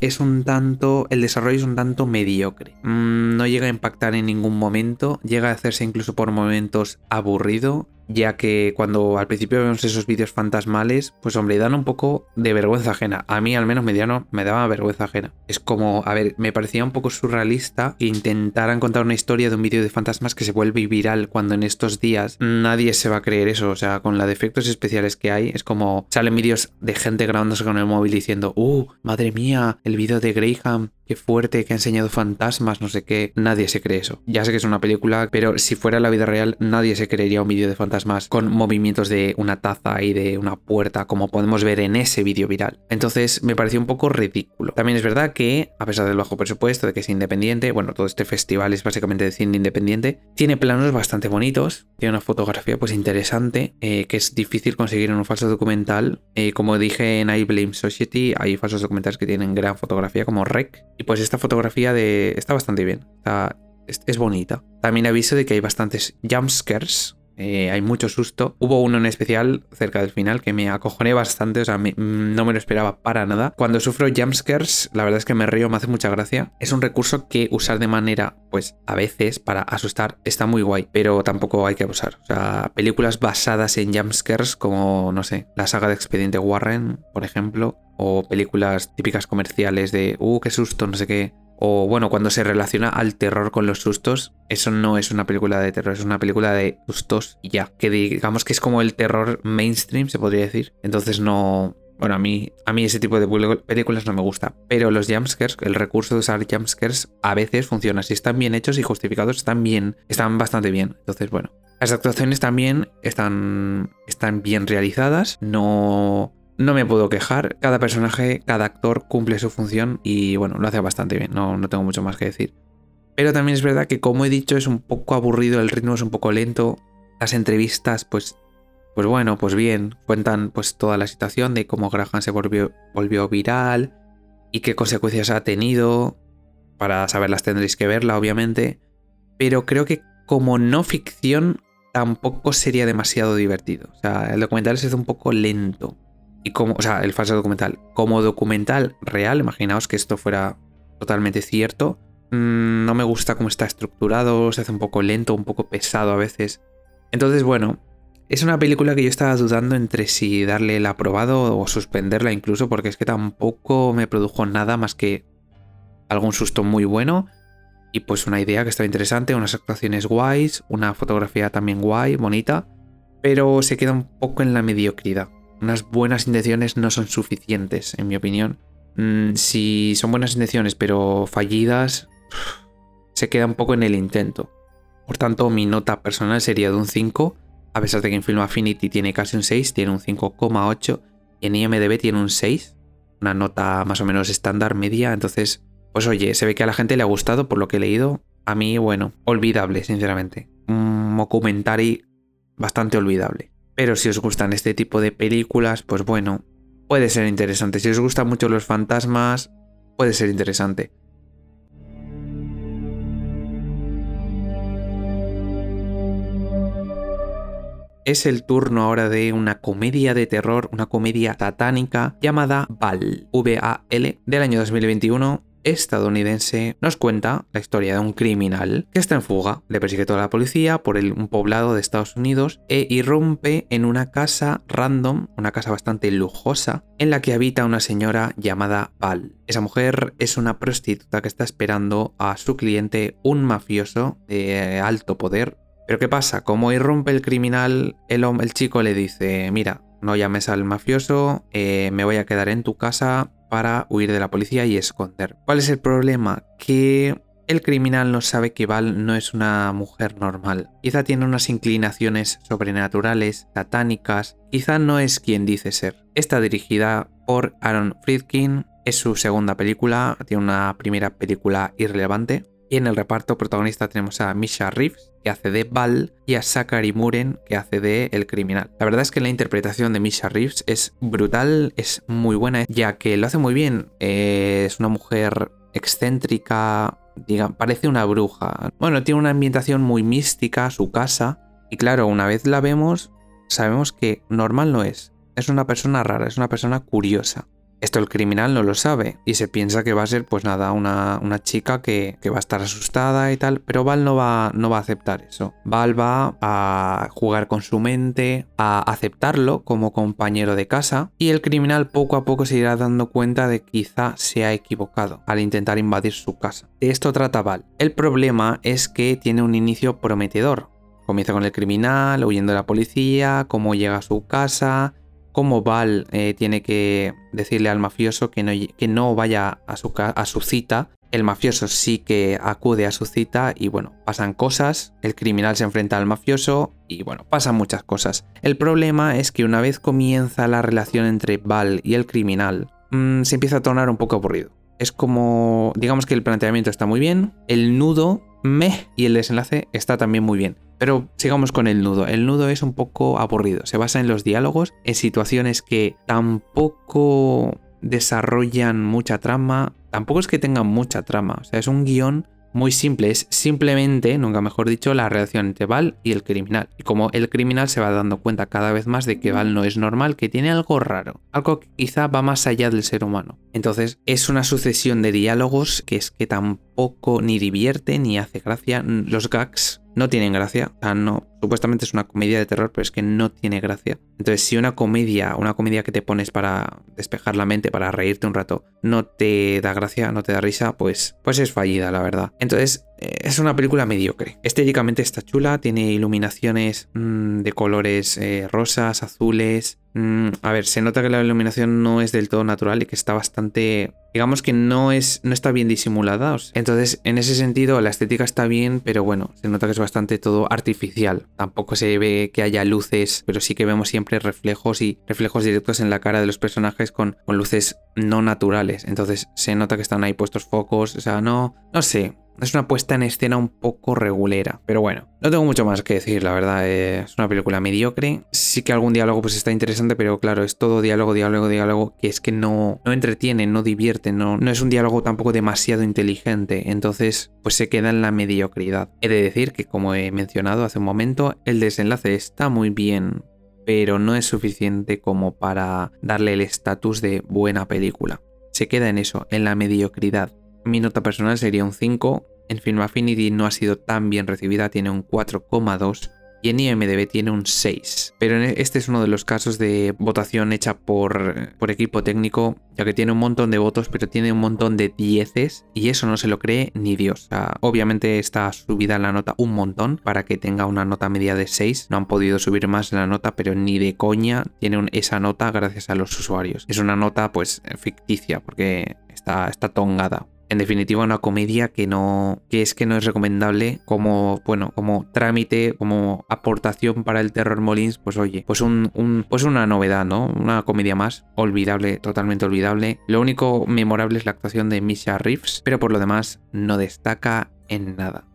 es un tanto, el desarrollo es un tanto mediocre. Mm, no llega a impactar en ningún momento, llega a hacerse incluso por momentos aburrido ya que cuando al principio vemos esos vídeos fantasmales, pues hombre, dan un poco de vergüenza ajena. A mí al menos mediano me daba vergüenza ajena. Es como, a ver, me parecía un poco surrealista que intentaran contar una historia de un vídeo de fantasmas que se vuelve viral cuando en estos días nadie se va a creer eso. O sea, con la de efectos especiales que hay, es como salen vídeos de gente grabándose con el móvil diciendo, uh, madre mía, el vídeo de Graham qué fuerte, que ha enseñado fantasmas, no sé qué. Nadie se cree eso. Ya sé que es una película, pero si fuera la vida real, nadie se creería un vídeo de fantasmas con movimientos de una taza y de una puerta, como podemos ver en ese vídeo viral. Entonces me pareció un poco ridículo. También es verdad que, a pesar del bajo presupuesto, de que es independiente, bueno, todo este festival es básicamente de cine independiente, tiene planos bastante bonitos, tiene una fotografía pues interesante, eh, que es difícil conseguir en un falso documental. Eh, como dije en I Blame Society, hay falsos documentales que tienen gran fotografía, como Rec, y pues esta fotografía de... está bastante bien. es, bonita. También aviso de que hay bastantes jumpscares. Eh, hay mucho susto. Hubo uno en especial cerca del final que me acojoné bastante, o sea, no me lo esperaba para nada. Cuando sufro jumpscares, la verdad es que me río, me hace mucha gracia. Es un recurso que usar de manera, pues a veces, para asustar, está muy guay, pero tampoco hay que abusar. O sea, películas basadas en jumpscares como, no sé, la saga de Expediente Warren, por ejemplo, o películas típicas comerciales de, uh, qué susto, no sé qué. O bueno, cuando se relaciona al terror con los sustos, eso no es una película de terror, es una película de sustos y ya. Que digamos que es como el terror mainstream, se podría decir. Entonces no... Bueno, a mí, a mí ese tipo de películas no me gusta. Pero los jumpscares, el recurso de usar jumpscares a veces funciona. Si están bien hechos y justificados, están bien, están bastante bien. Entonces, bueno. Las actuaciones también están, están bien realizadas. No, no me puedo quejar, cada personaje, cada actor cumple su función y bueno, lo hace bastante bien, no, no tengo mucho más que decir. Pero también es verdad que como he dicho es un poco aburrido, el ritmo es un poco lento, las entrevistas pues pues bueno, pues bien, cuentan pues toda la situación de cómo Graham se volvió, volvió viral, y qué consecuencias ha tenido. Para saberlas tendréis que verla, obviamente. Pero creo que como no ficción tampoco sería demasiado divertido. O sea, el documental se hace un poco lento. Y como, o sea, el falso documental. Como documental real, imaginaos que esto fuera totalmente cierto. Mm, no me gusta cómo está estructurado, se hace un poco lento, un poco pesado a veces. Entonces, bueno, es una película que yo estaba dudando entre si darle el aprobado o suspenderla incluso, porque es que tampoco me produjo nada más que algún susto muy bueno y pues una idea que estaba interesante, unas actuaciones guays, una fotografía también guay, bonita, pero se queda un poco en la mediocridad. Unas buenas intenciones no son suficientes, en mi opinión. Mm, si son buenas intenciones pero fallidas, se queda un poco en el intento. Por tanto, mi nota personal sería de un 5 a pesar de que en Film Affinity tiene casi un 6, tiene un 5,8 y en IMDB tiene un 6, una nota más o menos estándar media, entonces, pues oye, se ve que a la gente le ha gustado por lo que he leído. A mí, bueno, olvidable, sinceramente. Un documentary bastante olvidable. Pero si os gustan este tipo de películas, pues bueno, puede ser interesante. Si os gustan mucho los fantasmas, puede ser interesante. es el turno ahora de una comedia de terror, una comedia satánica llamada Val, V-A-L, del año 2021 estadounidense nos cuenta la historia de un criminal que está en fuga, le persigue toda la policía por un poblado de Estados Unidos e irrumpe en una casa random, una casa bastante lujosa, en la que habita una señora llamada Val. Esa mujer es una prostituta que está esperando a su cliente, un mafioso de alto poder, pero ¿qué pasa? Como irrumpe el criminal, el, el chico le dice, mira, no llames al mafioso, eh, me voy a quedar en tu casa para huir de la policía y esconder. ¿Cuál es el problema? Que el criminal no sabe que Val no es una mujer normal. Quizá tiene unas inclinaciones sobrenaturales, satánicas, quizá no es quien dice ser. Está dirigida por Aaron Friedkin, es su segunda película, tiene una primera película irrelevante. Y en el reparto protagonista tenemos a Misha Reeves, que hace de Val, y a Zachary Muren, que hace de El Criminal. La verdad es que la interpretación de Misha Reeves es brutal, es muy buena, ya que lo hace muy bien. es una mujer excéntrica, diga, parece una bruja. Bueno, tiene una ambientación muy mística, su casa. Y claro, una vez la vemos, sabemos que normal no es. Es una persona rara, es una persona curiosa. Esto el criminal no lo sabe y se piensa que va a ser pues nada, una, una chica que, que, va a estar asustada y tal, pero Val no va, no va a aceptar eso. Val va a jugar con su mente, a aceptarlo como compañero de casa y el criminal poco a poco se irá dando cuenta de que quizá se ha equivocado al intentar invadir su casa. De esto trata Val. El problema es que tiene un inicio prometedor. Comienza con el criminal, huyendo de la policía, cómo llega a su casa, cómo Val eh, tiene que decirle al mafioso que no, vaya a su, cita. El mafioso sí que acude a su cita y bueno, pasan cosas, el criminal se enfrenta al mafioso y bueno, pasan muchas cosas. El problema es que una vez comienza la relación entre Val y el criminal, mm, se empieza a tornar un poco aburrido. Es como, digamos que el planteamiento está muy bien, el nudo me y el desenlace está también muy bien. Pero sigamos con el nudo. El nudo es un poco aburrido. Se basa en los diálogos, en situaciones que tampoco desarrollan mucha trama. Tampoco es que tengan mucha trama. O sea, es un guion muy simple. Es simplemente, nunca mejor dicho, la relación entre Val y el criminal. Y como el criminal se va dando cuenta cada vez más de que Val no es normal, que tiene algo raro. Algo que quizá va más allá del ser humano. Entonces, es una sucesión de diálogos que es que tampoco ni divierte ni hace gracia. Los gags no tienen gracia. O sea, no, supuestamente es una comedia de terror, pero es que no tiene gracia. Entonces, si una comedia, una comedia que te pones para despejar la mente, para reírte un rato, no te da gracia, no te da risa, pues, pues es fallida, la verdad. Entonces, es una película mediocre. Estéticamente está chula, tiene iluminaciones mm, de colores eh, rosas, azules, Mm, a ver, se nota que la iluminación no es del todo natural y que está bastante. Digamos que no es. no está bien disimulada. Entonces, en ese sentido, la estética está bien, pero bueno, se nota que es bastante todo artificial. Tampoco se ve que haya luces, pero sí que vemos siempre reflejos y reflejos directos en la cara de los personajes con, con luces no naturales. Entonces, se nota que están ahí puestos focos. O sea, no. No sé es una puesta en escena un poco regulera. Pero bueno, no tengo mucho más que decir, la verdad. Eh, es una película mediocre. Sí que algún diálogo pues está interesante, pero claro, es todo diálogo, diálogo, diálogo, que es que no, no entretiene, no divierte, no, no es un diálogo tampoco demasiado inteligente. Entonces, pues se queda en la mediocridad. He de decir que, como he mencionado hace un momento, el desenlace está muy bien pero no es suficiente como para darle el estatus de buena película. Se queda en eso, en la mediocridad. Mi nota personal sería un 5, en Film Affinity no ha sido tan bien recibida, tiene un 4,2 y en IMDB tiene un 6. Pero este es uno de los casos de votación hecha por, equipo técnico, ya que tiene un montón de votos, pero tiene un montón de dieces y eso no se lo cree ni Dios. obviamente está subida la nota un montón para que tenga una nota media de 6. No han podido subir más la nota, pero ni de coña tiene esa nota gracias a los usuarios. Es una nota pues ficticia porque está tongada en definitiva una comedia que no que es que no es recomendable como bueno como trámite como aportación para el terror Molins pues oye pues un, pues una novedad no una comedia más olvidable totalmente olvidable. Lo único memorable es la actuación de Misha Reeves pero por lo demás no destaca en nada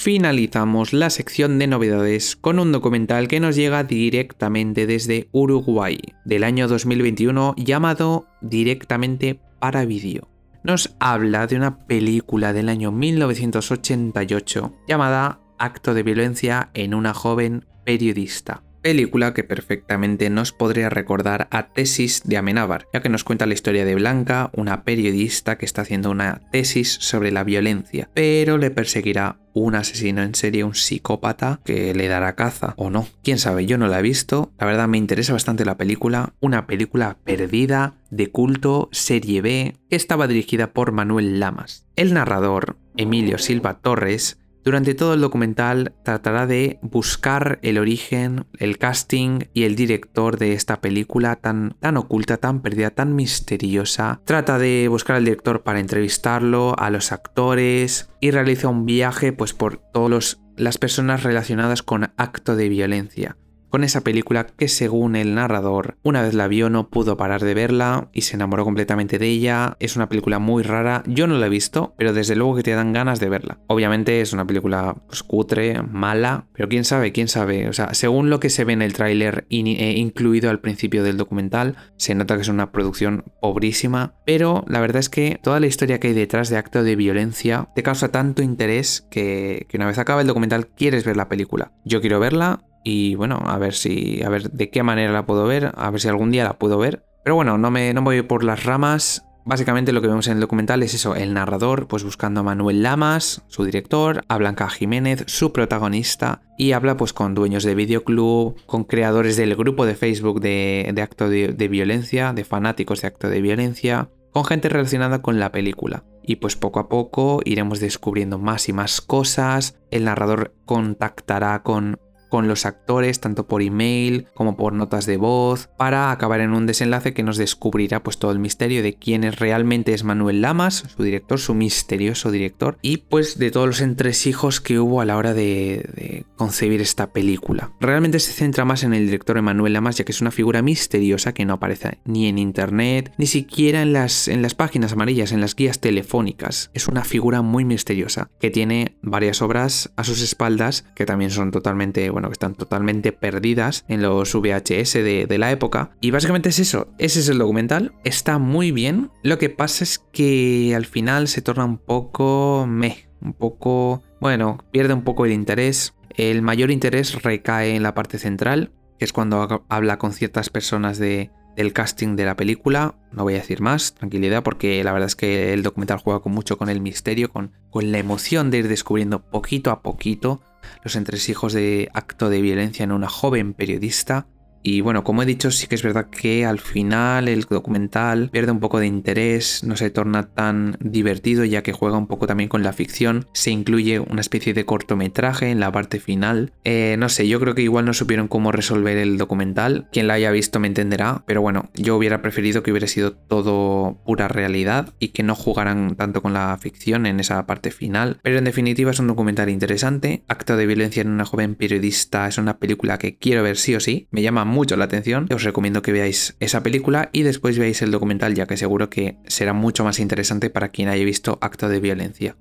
finalizamos la sección de novedades con un documental que nos llega directamente desde Uruguay, del año 2021, llamado Directamente para Vídeo. Nos habla de una película del año 1988 llamada Acto de violencia en una joven periodista película que perfectamente nos podría recordar a Tesis de Amenábar, ya que nos cuenta la historia de Blanca, una periodista que está haciendo una tesis sobre la violencia, pero le perseguirá un asesino en serie, un psicópata que le dará caza o no. Quién sabe, yo no la he visto. La verdad me interesa bastante la película. Una película perdida, de culto, serie B, que estaba dirigida por Manuel Lamas. El narrador, Emilio Silva Torres, durante todo el documental tratará de buscar el origen, el casting y el director de esta película tan, tan oculta, tan perdida, tan misteriosa. Trata de buscar al director para entrevistarlo, a los actores y realiza un viaje pues, por todas las personas relacionadas con acto de violencia con esa película que según el narrador, una vez la vio no pudo parar de verla y se enamoró completamente de ella. Es una película muy rara, yo no la he visto, pero desde luego que te dan ganas de verla. Obviamente es una película pues, cutre, mala, pero quién sabe, quién sabe. O sea, según lo que se ve en el tráiler eh, incluido al principio del documental, se nota que es una producción pobrísima, pero la verdad es que toda la historia que hay detrás de acto de violencia te causa tanto interés que, que una vez acaba el documental quieres ver la película. Yo quiero verla, y bueno, a ver si. A ver de qué manera la puedo ver. A ver si algún día la puedo ver. Pero bueno, no me, no voy por las ramas. Básicamente lo que vemos en el documental es eso, el narrador pues buscando a Manuel Lamas, su director, a Blanca Jiménez, su protagonista, y habla pues con dueños de videoclub, con creadores del grupo de Facebook de, acto de, de, violencia, de fanáticos de acto de violencia, con gente relacionada con la película. Y pues poco a poco iremos descubriendo más y más cosas, el narrador contactará con con los actores tanto por email como por notas de voz para acabar en un desenlace que nos descubrirá pues todo el misterio de quién es realmente es Manuel Lamas, su director, su misterioso director y pues de todos los entresijos que hubo a la hora de, concebir esta película. Realmente se centra más en el director Emanuel Lamas ya que es una figura misteriosa que no aparece ni en internet ni siquiera en las, en las páginas amarillas, en las guías telefónicas. Es una figura muy misteriosa que tiene varias obras a sus espaldas que también son totalmente que están totalmente perdidas en los VHS de, la época. Y básicamente es eso, ese es el documental, está muy bien. Lo que pasa es que al final se torna un poco meh, un poco, bueno, pierde un poco el interés. El mayor interés recae en la parte central, que es cuando habla con ciertas personas de, del casting de la película. No voy a decir más, tranquilidad, porque la verdad es que el documental juega con mucho con el misterio, con, con la emoción de ir descubriendo poquito a poquito los entresijos de acto de violencia en una joven periodista y bueno, como he dicho, sí que es verdad que al final el documental pierde un poco de interés, no se torna tan divertido ya que juega un poco también con la ficción, se incluye una especie de cortometraje en la parte final. Eh, no sé, yo creo que igual no supieron cómo resolver el documental, quien la haya visto me entenderá, pero bueno, yo hubiera preferido que hubiera sido todo pura realidad y que no jugaran tanto con la ficción en esa parte final, pero en definitiva es un documental interesante, Acto de violencia en una joven periodista es una película que quiero ver sí o sí, me llama mucho la atención, os recomiendo que veáis esa película y después veáis el documental, ya que seguro que será mucho más interesante para quien haya visto Acto de Violencia.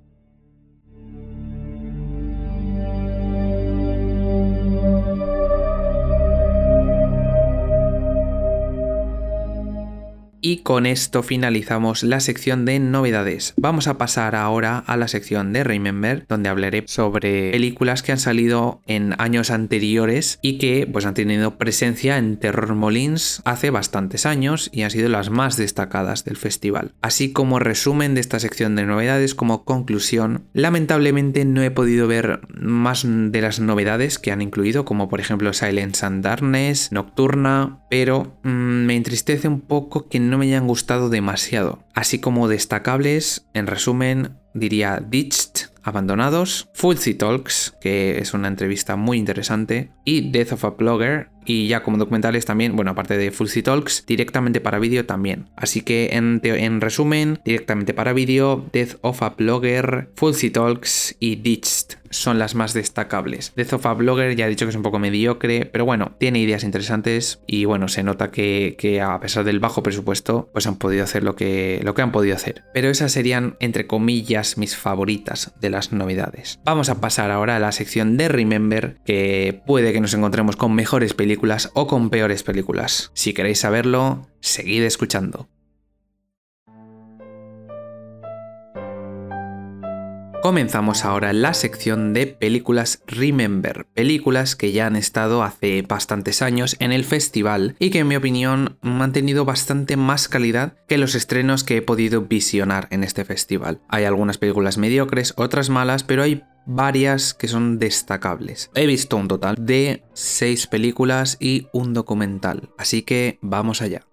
Y con esto finalizamos la sección de novedades. Vamos a pasar ahora a la sección de Remember, donde hablaré sobre películas que han salido en años anteriores y que pues han tenido presencia en Terror Molins hace bastantes años y han sido las más destacadas del festival. Así como resumen de esta sección de novedades, como conclusión, lamentablemente no he podido ver más de las novedades que han incluido, como por ejemplo Silence and Darkness, Nocturna, pero mm, me entristece un poco que me hayan gustado demasiado. Así como destacables, en resumen, diría Ditched, Abandonados, Fulsy Talks, que es una entrevista muy interesante, y Death of a Blogger, y ya como documentales también, bueno, aparte de Fulsy Talks, directamente para vídeo también. Así que en, en resumen, directamente para vídeo, Death of a Blogger, Fulsy Talks y Ditched son las más destacables. Death of a Blogger ya he dicho que es un poco mediocre, pero bueno, tiene ideas interesantes y bueno, se nota que, que, a pesar del bajo presupuesto, pues han podido hacer lo que, lo que han podido hacer. Pero esas serían, entre comillas, mis favoritas de las novedades. Vamos a pasar ahora a la sección de Remember, que puede que nos encontremos con mejores películas o con peores películas. Si queréis saberlo, seguid escuchando. Comenzamos ahora la sección de películas Remember, películas que ya han estado hace bastantes años en el festival y que en mi opinión han tenido bastante más calidad que los estrenos que he podido visionar en este festival. Hay algunas películas mediocres, otras malas, pero hay varias que son destacables. He visto un total de 6 películas y un documental, así que vamos allá.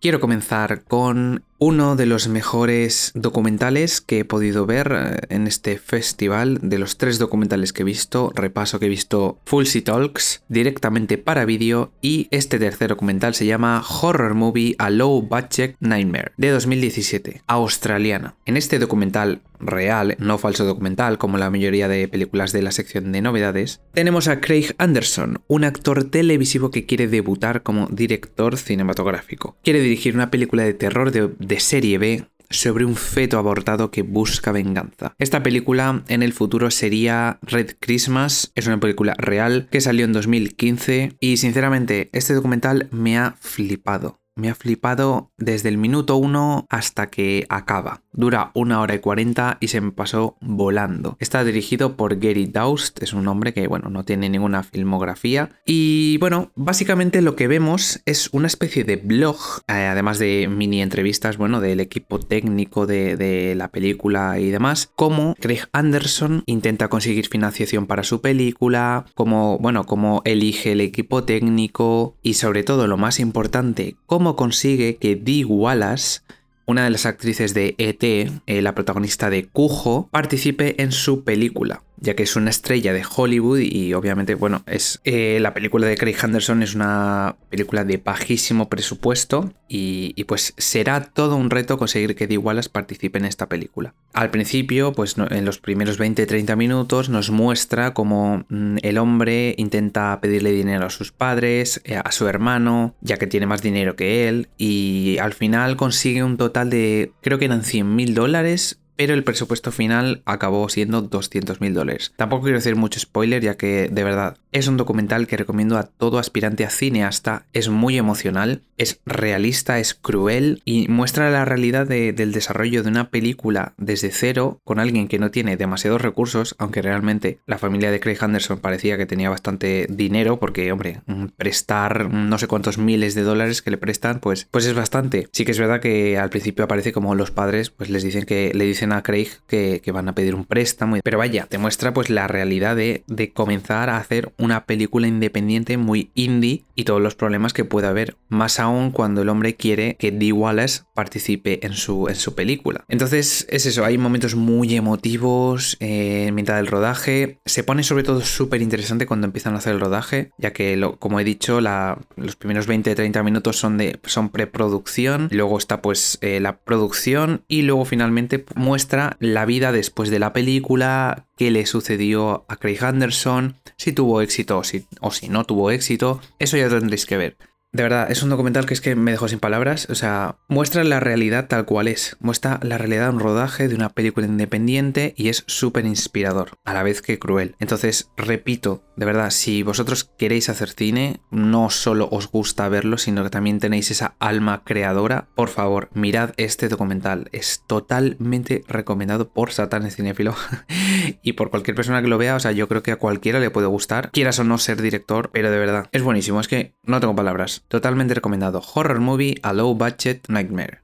Quiero comenzar con uno de los mejores documentales que he podido ver eh, en este festival. De los tres documentales que he visto, repaso que he visto Fulsy Talks directamente para vídeo y este tercer documental se llama Horror Movie A Low Budget Nightmare de 2017, australiana. En este documental real, no falso documental como la mayoría de películas de la sección de novedades, tenemos a Craig Anderson, un actor televisivo que quiere debutar como director cinematográfico. Quiere dirigir una película de terror de de serie B sobre un feto abortado que busca venganza. Esta película en el futuro sería Red Christmas, es una película real que salió en 2015 y sinceramente este documental me ha flipado. Me ha flipado desde el minuto 1 hasta que acaba. Dura una hora y cuarenta y se me pasó volando. Está dirigido por Gary Daust, es un hombre que, bueno, no tiene ninguna filmografía. Y bueno, básicamente lo que vemos es una especie de blog, eh, además de mini entrevistas, bueno, del equipo técnico de, de la película y demás, cómo Craig Anderson intenta conseguir financiación para su película, cómo, bueno, cómo elige el equipo técnico y sobre todo lo más importante, cómo consigue que Dee Wallace una de las actrices de ET, eh, la protagonista de Cujo, participe en su película ya que es una estrella de Hollywood y obviamente, bueno, es eh, la película de Craig Henderson es una película de bajísimo presupuesto y, pues será todo un reto conseguir que Dee Wallace participe en esta película. Al principio, pues en los primeros 20-30 minutos nos muestra cómo mm, el hombre intenta pedirle dinero a sus padres, eh, a su hermano, ya que tiene más dinero que él y al final consigue un total de, creo que eran 100 mil dólares pero el presupuesto final acabó siendo 200 mil dólares. Tampoco quiero decir mucho spoiler, ya que de verdad es un documental que recomiendo a todo aspirante a cineasta, es muy emocional, es realista, es cruel y muestra la realidad del desarrollo de una película desde cero con alguien que no tiene demasiados recursos, aunque realmente la familia de Craig Anderson parecía que tenía bastante dinero, porque hombre, prestar no sé cuántos miles de dólares que le prestan, pues, pues es bastante. Sí que es verdad que al principio aparece como los padres pues les dicen que le dicen dicen a Craig que, van a pedir un préstamo. Pero vaya, te muestra pues la realidad de, comenzar a hacer una película independiente muy indie y todos los problemas que puede haber. Más aún cuando el hombre quiere que Dee Wallace participe en su, en su película. Entonces es eso, hay momentos muy emotivos eh, en mitad del rodaje. Se pone sobre todo súper interesante cuando empiezan a hacer el rodaje, ya que como he dicho, los primeros 20-30 minutos son, de, son preproducción, luego está pues eh, la producción y luego finalmente muestra la vida después de la película, qué le sucedió a Craig Anderson, si tuvo éxito o si, o si no tuvo éxito, eso ya tendréis que ver. De verdad, es un documental que es que me dejó sin palabras. O sea, muestra la realidad tal cual es. Muestra la realidad de un rodaje de una película independiente y es súper inspirador, a la vez que cruel. Entonces, repito, de verdad, si vosotros queréis hacer cine, no solo os gusta verlo, sino que también tenéis esa alma creadora, por favor, mirad este documental. Es totalmente recomendado por Satan Cinéfilo y por cualquier persona que lo vea. O sea, yo creo que a cualquiera le puede gustar, quieras o no ser director, pero de verdad, es buenísimo. Es que no tengo palabras. Totalmente recomendado. Horror Movie A Low Budget Nightmare.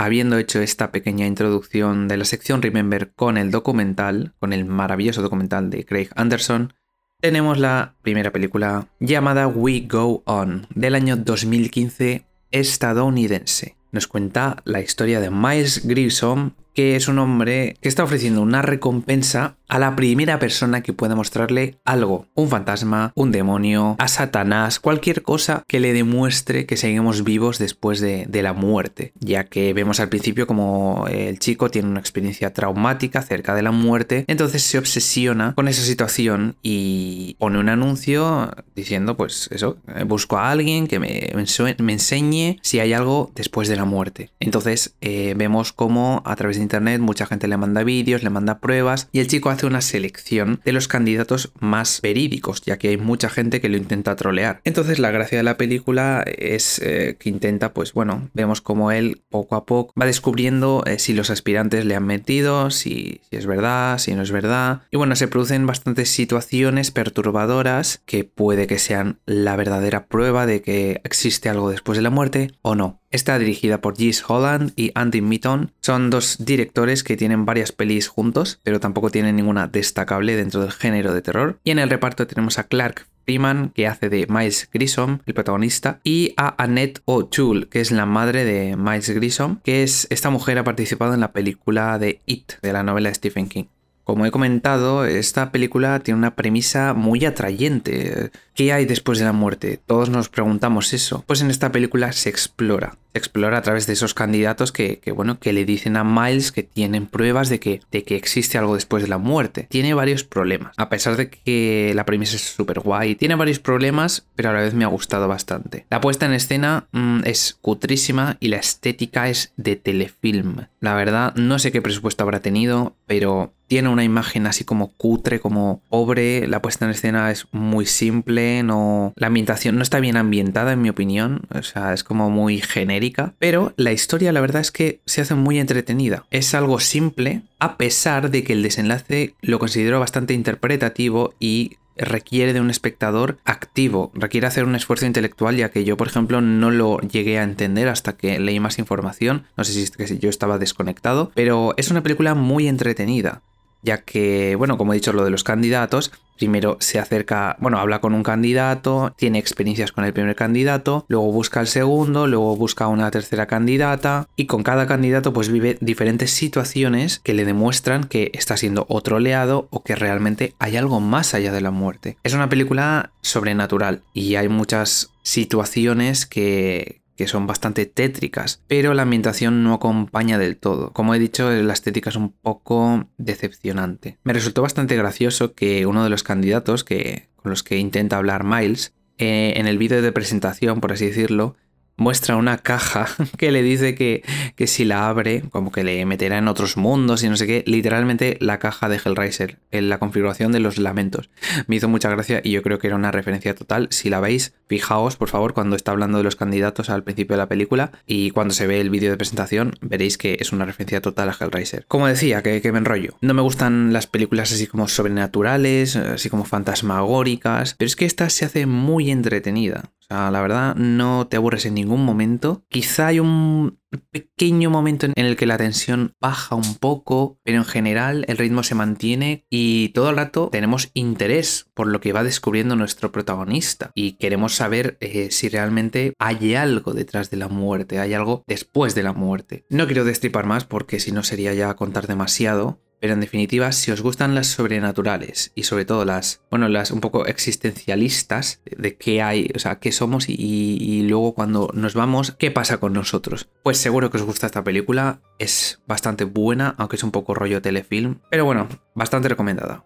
Habiendo hecho esta pequeña introducción de la sección Remember con el documental, con el maravilloso documental de Craig Anderson, tenemos la primera película llamada We Go On del año 2015 estadounidense. Nos cuenta la historia de Miles Grissom, que es un hombre que está ofreciendo una recompensa a la primera persona que pueda mostrarle algo, un fantasma, un demonio, a Satanás, cualquier cosa que le demuestre que seguimos vivos después de, la muerte, ya que vemos al principio como el chico tiene una experiencia traumática cerca de la muerte, entonces se obsesiona con esa situación y pone un anuncio diciendo pues eso, busco a alguien que me, me enseñe si hay algo después de la muerte. Entonces eh, vemos como a través de internet mucha gente le manda vídeos, le manda pruebas y el chico hace una selección de los candidatos más verídicos, ya que hay mucha gente que lo intenta trolear. Entonces la gracia de la película es eh, que intenta, pues bueno, vemos como él poco a poco va descubriendo eh, si los aspirantes le han metido, si, si es verdad, si no es verdad. Y bueno, se producen bastantes situaciones perturbadoras que puede que sean la verdadera prueba de que existe algo después de la muerte o no. Está dirigida por Gis Holland y Andy Mitton. Son dos directores que tienen varias pelis juntos, pero tampoco tienen ninguna destacable dentro del género de terror. Y en el reparto tenemos a Clark Freeman, que hace de Miles Grissom, el protagonista, y a Annette O'Toole, que es la madre de Miles Grissom, que es esta mujer ha participado en la película de It, de la novela de Stephen King. Como he comentado, esta película tiene una premisa muy atrayente. ¿Qué hay después de la muerte? Todos nos preguntamos eso. Pues en esta película se explora. Se explora a través de esos candidatos que, bueno, que le dicen a Miles que tienen pruebas de que, de que existe algo después de la muerte. Tiene varios problemas. A pesar de que la premisa es súper guay, tiene varios problemas, pero a la vez me ha gustado bastante. La puesta en escena mm, es cutrísima y la estética es de telefilm. La verdad, no sé qué presupuesto habrá tenido, pero tiene una imagen así como cutre, como pobre, la puesta en escena es muy simple, no la ambientación no está bien ambientada en mi opinión, o sea, es como muy genérica, pero la historia la verdad es que se hace muy entretenida. Es algo simple a pesar de que el desenlace lo considero bastante interpretativo y requiere de un espectador activo, requiere hacer un esfuerzo intelectual, ya que yo, por ejemplo, no lo llegué a entender hasta que leí más información. No sé si es que yo estaba desconectado, pero es una película muy entretenida ya que, bueno, como he dicho, lo de los candidatos, primero se acerca, bueno, habla con un candidato, tiene experiencias con el primer candidato, luego busca el segundo, luego busca una tercera candidata y con cada candidato pues vive diferentes situaciones que le demuestran que está siendo otro oleado o que realmente hay algo más allá de la muerte. Es una película sobrenatural y hay muchas situaciones que, que son bastante tétricas, pero la ambientación no acompaña del todo. Como he dicho, la estética es un poco decepcionante. Me resultó bastante gracioso que uno de los candidatos que, con los que intenta hablar Miles, eh, en el vídeo de presentación, por así decirlo, muestra una caja que le dice que, que, si la abre, como que le meterá en otros mundos y no sé qué, literalmente la caja de Hellraiser, en la configuración de los lamentos. Me hizo mucha gracia y yo creo que era una referencia total. Si la veis, fijaos por favor cuando está hablando de los candidatos al principio de la película y cuando se ve el vídeo de presentación veréis que es una referencia total a Hellraiser. Como decía, que, que me enrollo. No me gustan las películas así como sobrenaturales, así como fantasmagóricas, pero es que esta se hace muy entretenida sea, la verdad, no te aburres en ningún momento. Quizá hay un pequeño momento en el que la tensión baja un poco, pero en general el ritmo se mantiene y todo el rato tenemos interés por lo que va descubriendo nuestro protagonista y queremos saber eh, si realmente hay algo detrás de la muerte, hay algo después de la muerte. No quiero destripar más porque si no sería ya contar demasiado, pero en definitiva, si os gustan las sobrenaturales y sobre todo las, bueno, las un poco existencialistas de qué hay, o sea, qué somos y, luego cuando nos vamos, qué pasa con nosotros, pues seguro que os gusta esta película. Es bastante buena, aunque es un poco rollo telefilm, pero bueno, bastante recomendada.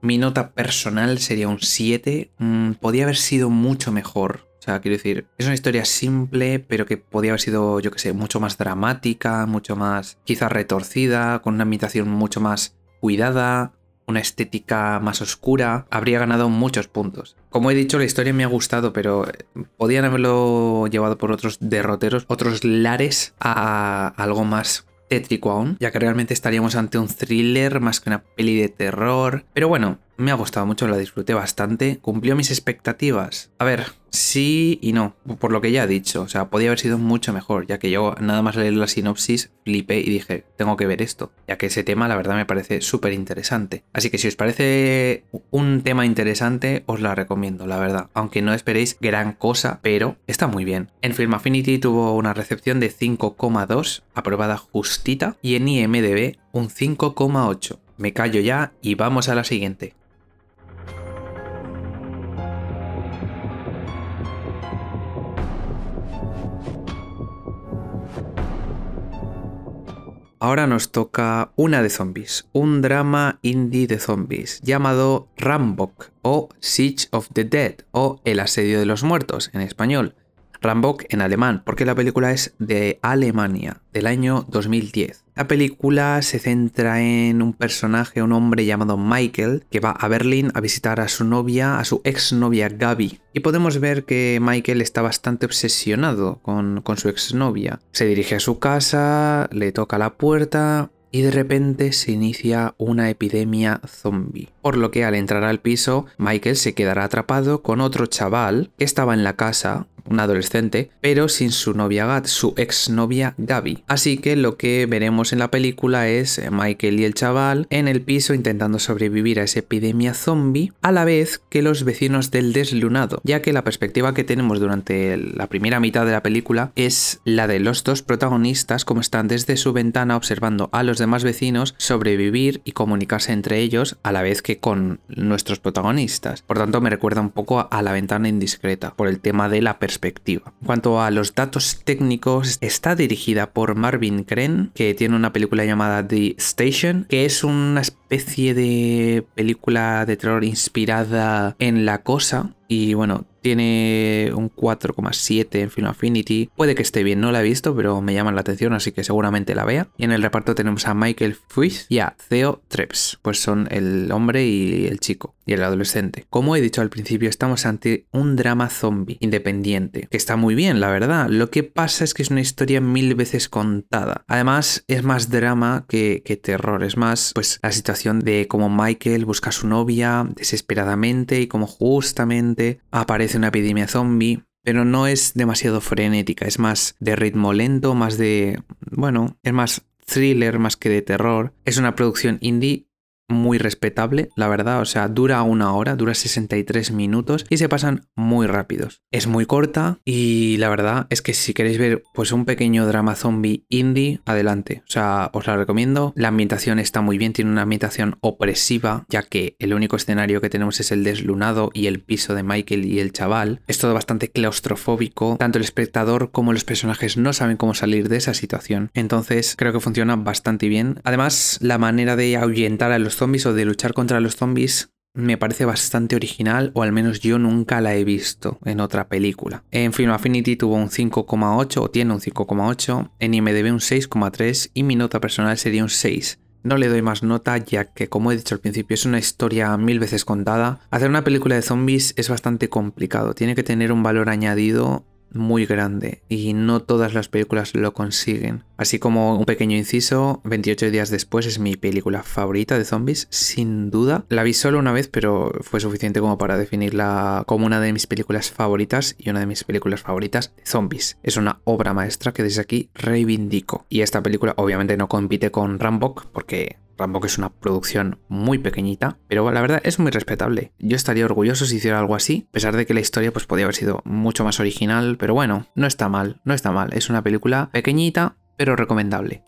Mi nota personal sería un 7. Mm, podía haber sido mucho mejor. O sea, quiero decir, es una historia simple, pero que podía haber sido, yo que sé, mucho más dramática, mucho más quizás retorcida, con una ambientación mucho más cuidada, una estética más oscura, habría ganado muchos puntos. Como he dicho, la historia me ha gustado, pero eh, podían haberlo llevado por otros derroteros, otros lares a algo más tétrico aún, ya que realmente estaríamos ante un thriller más que una peli de terror. Pero bueno, me ha gustado mucho, la disfruté bastante. ¿Cumplió mis expectativas? A ver, sí y no, por lo que ya he dicho. O sea, podía haber sido mucho mejor, ya que yo nada más leer la sinopsis flipé y dije, tengo que ver esto, ya que ese tema la verdad me parece súper interesante. Así que si os parece un tema interesante, os la recomiendo, la verdad. Aunque no esperéis gran cosa, pero está muy bien. En Film Affinity tuvo una recepción de 5,2, aprobada justita, y en IMDB un 5,8. Me callo ya y vamos a la siguiente. Ahora nos toca una de zombies, un drama indie de zombies llamado Rambok o Siege of the Dead o El asedio de los muertos en español. Rambok en alemán, porque la película es de Alemania, del año 2010. La película se centra en un personaje, un hombre llamado Michael, que va a Berlín a visitar a su novia, a su exnovia Gaby. Y podemos ver que Michael está bastante obsesionado con, con su exnovia. Se dirige a su casa, le toca la puerta, y de repente se inicia una epidemia zombie. Por lo que al entrar al piso, Michael se quedará atrapado con otro chaval que estaba en la casa un adolescente, pero sin su novia Gat, su exnovia Gaby. Así que lo que veremos en la película es Michael y el chaval en el piso intentando sobrevivir a esa epidemia zombie, a la vez que los vecinos del deslunado, ya que la perspectiva que tenemos durante la primera mitad de la película es la de los dos protagonistas como están desde su ventana observando a los demás vecinos sobrevivir y comunicarse entre ellos a la vez que con nuestros protagonistas. Por tanto, me recuerda un poco a la ventana indiscreta por el tema de la perspectiva perspectiva. En cuanto a los datos técnicos, está dirigida por Marvin Kren, que tiene una película llamada The Station, que es una especie de película de terror inspirada en La Cosa. Y bueno, tiene un 4,7 en Film Affinity. Puede que esté bien, no la he visto, pero me llama la atención, así que seguramente la vea. Y en el reparto tenemos a Michael Fuiz y a Theo Treps, pues son el hombre y el chico, y el adolescente. Como he dicho al principio, estamos ante un drama zombie independiente, que está muy bien, la verdad. Lo que pasa es que es una historia mil veces contada. Además, es más drama que terror, es más, pues, la situación de cómo Michael busca a su novia desesperadamente y cómo justamente aparece una epidemia zombie, pero no es demasiado frenética, es más de ritmo lento, más de, bueno, es más thriller más que de terror. Es una producción indie muy respetable, la verdad, o sea, dura una hora, dura 63 minutos y se pasan muy rápidos. Es muy corta y la verdad es que si queréis ver pues un pequeño drama zombie indie, adelante, o sea, os la recomiendo. La ambientación está muy bien, tiene una ambientación opresiva, ya que el único escenario que tenemos es el deslunado y el piso de Michael y el chaval. Es todo bastante claustrofóbico, tanto el espectador como los personajes no saben cómo salir de esa situación. Entonces, creo que funciona bastante bien. Además, la manera de ahuyentar a los zombies o de luchar contra los zombies me parece bastante original, o al menos yo nunca la he visto en otra película. En Film Affinity tuvo un 5,8 o tiene un 5,8, en IMDb un 6,3 y mi nota personal sería un 6. No le doy más nota ya que, como he dicho al principio, es una historia mil veces contada. Hacer una película de zombies es bastante complicado, tiene que tener un valor añadido muy grande y no todas las películas lo consiguen. Así como un pequeño inciso, 28 días después es mi película favorita de zombies, sin duda. La vi solo una vez, pero fue suficiente como para definirla como una de mis películas favoritas y una de mis películas favoritas de zombies. Es una obra maestra que desde aquí reivindico. Y esta película obviamente no compite con Rambok porque Tampoco es una producción muy pequeñita, pero la verdad es muy respetable. Yo estaría orgulloso si hiciera algo así, a pesar de que la historia pues podía haber sido mucho más original, pero bueno, no está mal, no está mal. Es una película pequeñita, pero recomendable.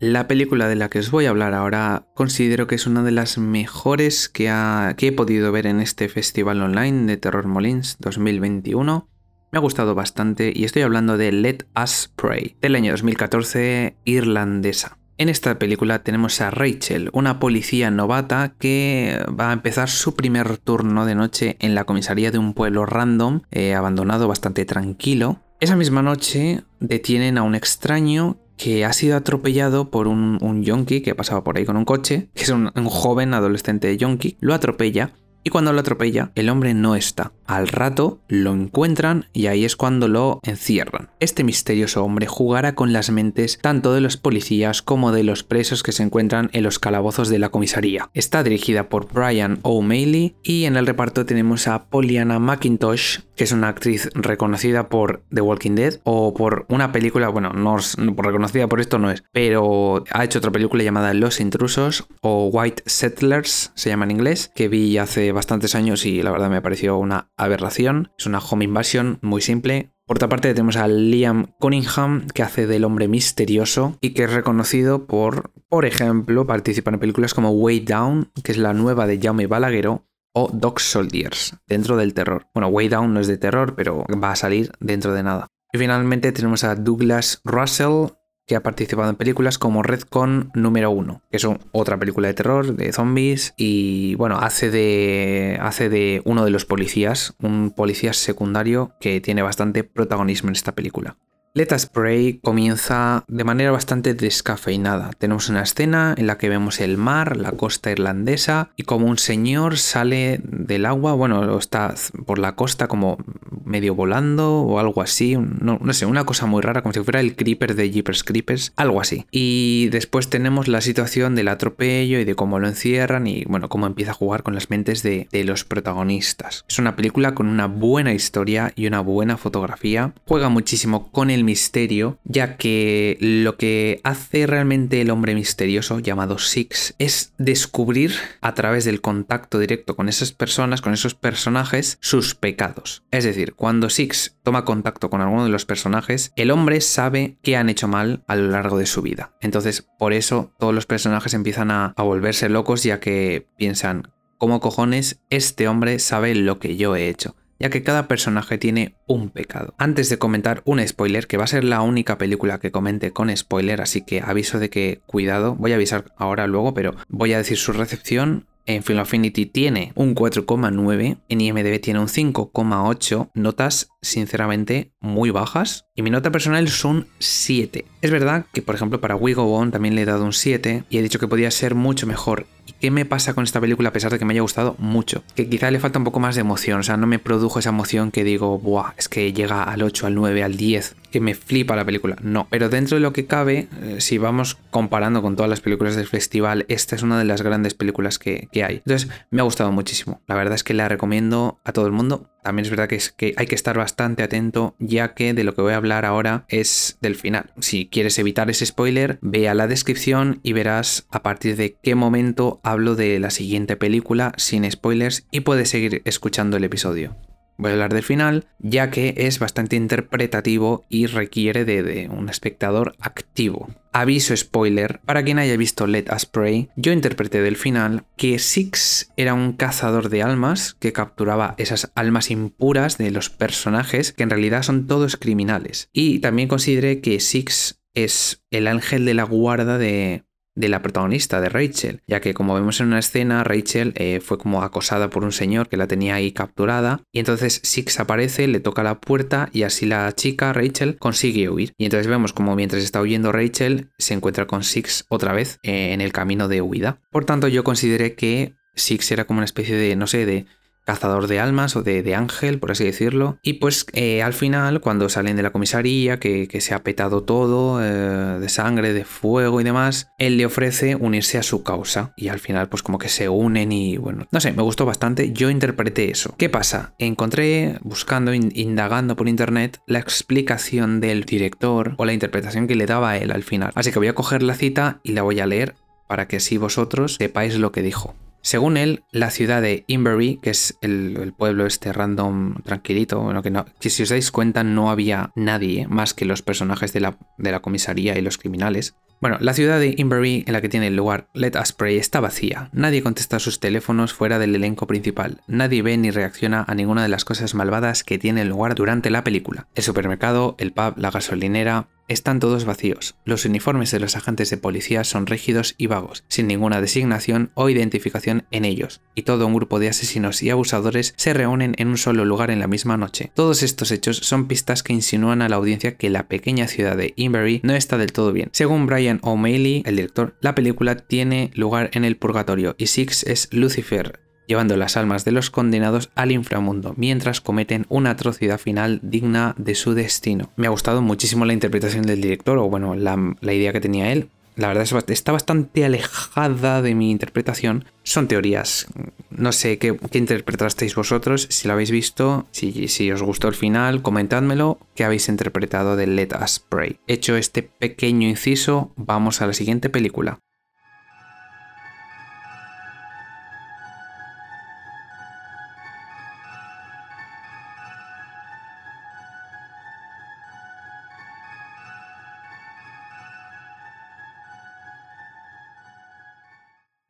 La película de la que os voy a hablar ahora considero que es una de las mejores que, he podido ver en este festival online de Terror Molins 2021. Me ha gustado bastante y estoy hablando de Let Us Pray, del año 2014 irlandesa. En esta película tenemos a Rachel, una policía novata que va a empezar su primer turno de noche en la comisaría de un pueblo random, eh, abandonado bastante tranquilo. Esa misma noche detienen a un extraño que ha sido atropellado por un, un yonki que pasaba por ahí con un coche, que es un, joven adolescente yonki, lo atropella y cuando lo atropella, el hombre no está. Al rato lo encuentran y ahí es cuando lo encierran. Este misterioso hombre jugará con las mentes tanto de los policías como de los presos que se encuentran en los calabozos de la comisaría. Está dirigida por Brian O'Malley y en el reparto tenemos a Poliana McIntosh, que es una actriz reconocida por The Walking Dead o por una película, bueno, no, reconocida por esto no es, pero ha hecho otra película llamada Los Intrusos o White Settlers, se llama en inglés, que vi hace bastantes años y la verdad me pareció una aberración. Es una home invasion muy simple, por otra parte tenemos a Liam Cunningham, que hace del hombre misterioso y que es reconocido por, por ejemplo, participar en películas como Way Down, que es la nueva de Jaume Balagueró, o Dog Soldiers, dentro del terror. Bueno, Way Down no es de terror, pero va a salir dentro de nada. Y finalmente tenemos a Douglas Russell, que ha participado en películas como Redcon número 1, que es otra película de terror, de zombies, y bueno, hace de, hace de uno de los policías, un policía secundario que tiene bastante protagonismo en esta película. Let Us Pray comienza de manera bastante descafeinada. Tenemos una escena en la que vemos el mar, la costa irlandesa y como un señor sale del agua, bueno, está por la costa como medio volando o algo así, no, sé, una cosa muy rara, como si fuera el creeper de Jeepers Creepers, algo así. Y después tenemos la situación del atropello y de cómo lo encierran y bueno, cómo empieza a jugar con las mentes de, de los protagonistas. Es una película con una buena historia y una buena fotografía, juega muchísimo con el misterio, ya que lo que hace realmente el hombre misterioso llamado Six es descubrir a través del contacto directo con esas personas, con esos personajes, sus pecados. Es decir, cuando Six toma contacto con alguno de los personajes, el hombre sabe que han hecho mal a lo largo de su vida. Entonces, por eso todos los personajes empiezan a, a volverse locos ya que piensan, ¿cómo cojones este hombre sabe lo que yo he hecho? Ya que cada personaje tiene un pecado. Antes de comentar un spoiler, que va a ser la única película que comente con spoiler, así que aviso de que cuidado, voy a avisar ahora luego, pero voy a decir su recepción en Film Affinity tiene un 4,9, en IMDb tiene un 5,8, notas sinceramente muy bajas y mi nota personal es un 7. Es verdad que por ejemplo para We Go On también le he dado un 7 y he dicho que podía ser mucho mejor. ¿Y qué me pasa con esta película a pesar de que me haya gustado mucho? Que quizá le falta un poco más de emoción, o sea, no me produjo esa emoción que digo, buah, es que llega al 8, al 9, al 10, que me flipa la película. No, pero dentro de lo que cabe, eh, si vamos comparando con todas las películas del festival, esta es una de las grandes películas que, que hay. Entonces, me ha gustado muchísimo. La verdad es que la recomiendo a todo el mundo también es verdad que, es que hay que estar bastante atento ya que de lo que voy a hablar ahora es del final. Si quieres evitar ese spoiler, ve a la descripción y verás a partir de qué momento hablo de la siguiente película sin spoilers y puedes seguir escuchando el episodio. Voy a hablar del final, ya que es bastante interpretativo y requiere de, un espectador activo. Aviso spoiler, para quien haya visto Let Us Pray, yo interpreté del final que Six era un cazador de almas que capturaba esas almas impuras de los personajes que en realidad son todos criminales. Y también consideré que Six es el ángel de la guarda de, de la protagonista, de Rachel, ya que como vemos en una escena, Rachel eh, fue como acosada por un señor que la tenía ahí capturada y entonces Six aparece, le toca la puerta y así la chica, Rachel, consigue huir. Y entonces vemos como mientras está huyendo Rachel, se encuentra con Six otra vez eh, en el camino de huida. Por tanto, yo consideré que Six era como una especie de, no sé, de cazador de almas o de, ángel, por así decirlo. Y pues eh, al final, cuando salen de la comisaría, que, se ha petado todo eh, de sangre, de fuego y demás, él le ofrece unirse a su causa. Y al final, pues como que se unen y bueno, no sé, me gustó bastante. Yo interpreté eso. ¿Qué pasa? Encontré, buscando, indagando por internet, la explicación del director o la interpretación que le daba a él al final. Así que voy a coger la cita y la voy a leer para que así vosotros sepáis lo que dijo. Según él, la ciudad de Inverry, que es el, pueblo este random tranquilito, bueno, que, no, que si os dais cuenta no había nadie más que los personajes de la, de la comisaría y los criminales, bueno, la ciudad de Inverry, en la que tiene lugar Let Us Pray, está vacía. Nadie contesta sus teléfonos fuera del elenco principal. Nadie ve ni reacciona a ninguna de las cosas malvadas que tienen lugar durante la película. El supermercado, el pub, la gasolinera, están todos vacíos. Los uniformes de los agentes de policía son rígidos y vagos, sin ninguna designación o identificación en ellos, y todo un grupo de asesinos y abusadores se reúnen en un solo lugar en la misma noche. Todos estos hechos son pistas que insinúan a la audiencia que la pequeña ciudad de Inverry no está del todo bien. Según Brian O'Malley, el director, la película tiene lugar en el purgatorio y Six es Lucifer, llevando las almas de los condenados al inframundo, mientras cometen una atrocidad final digna de su destino. Me ha gustado muchísimo la interpretación del director, o bueno, la, idea que tenía él. La verdad está bastante alejada de mi interpretación. Son teorías. No sé qué, interpretasteis vosotros. Si lo habéis visto, si, si, os gustó el final, comentádmelo. ¿Qué habéis interpretado de Let Us Pray? Hecho este pequeño inciso, vamos a la siguiente película.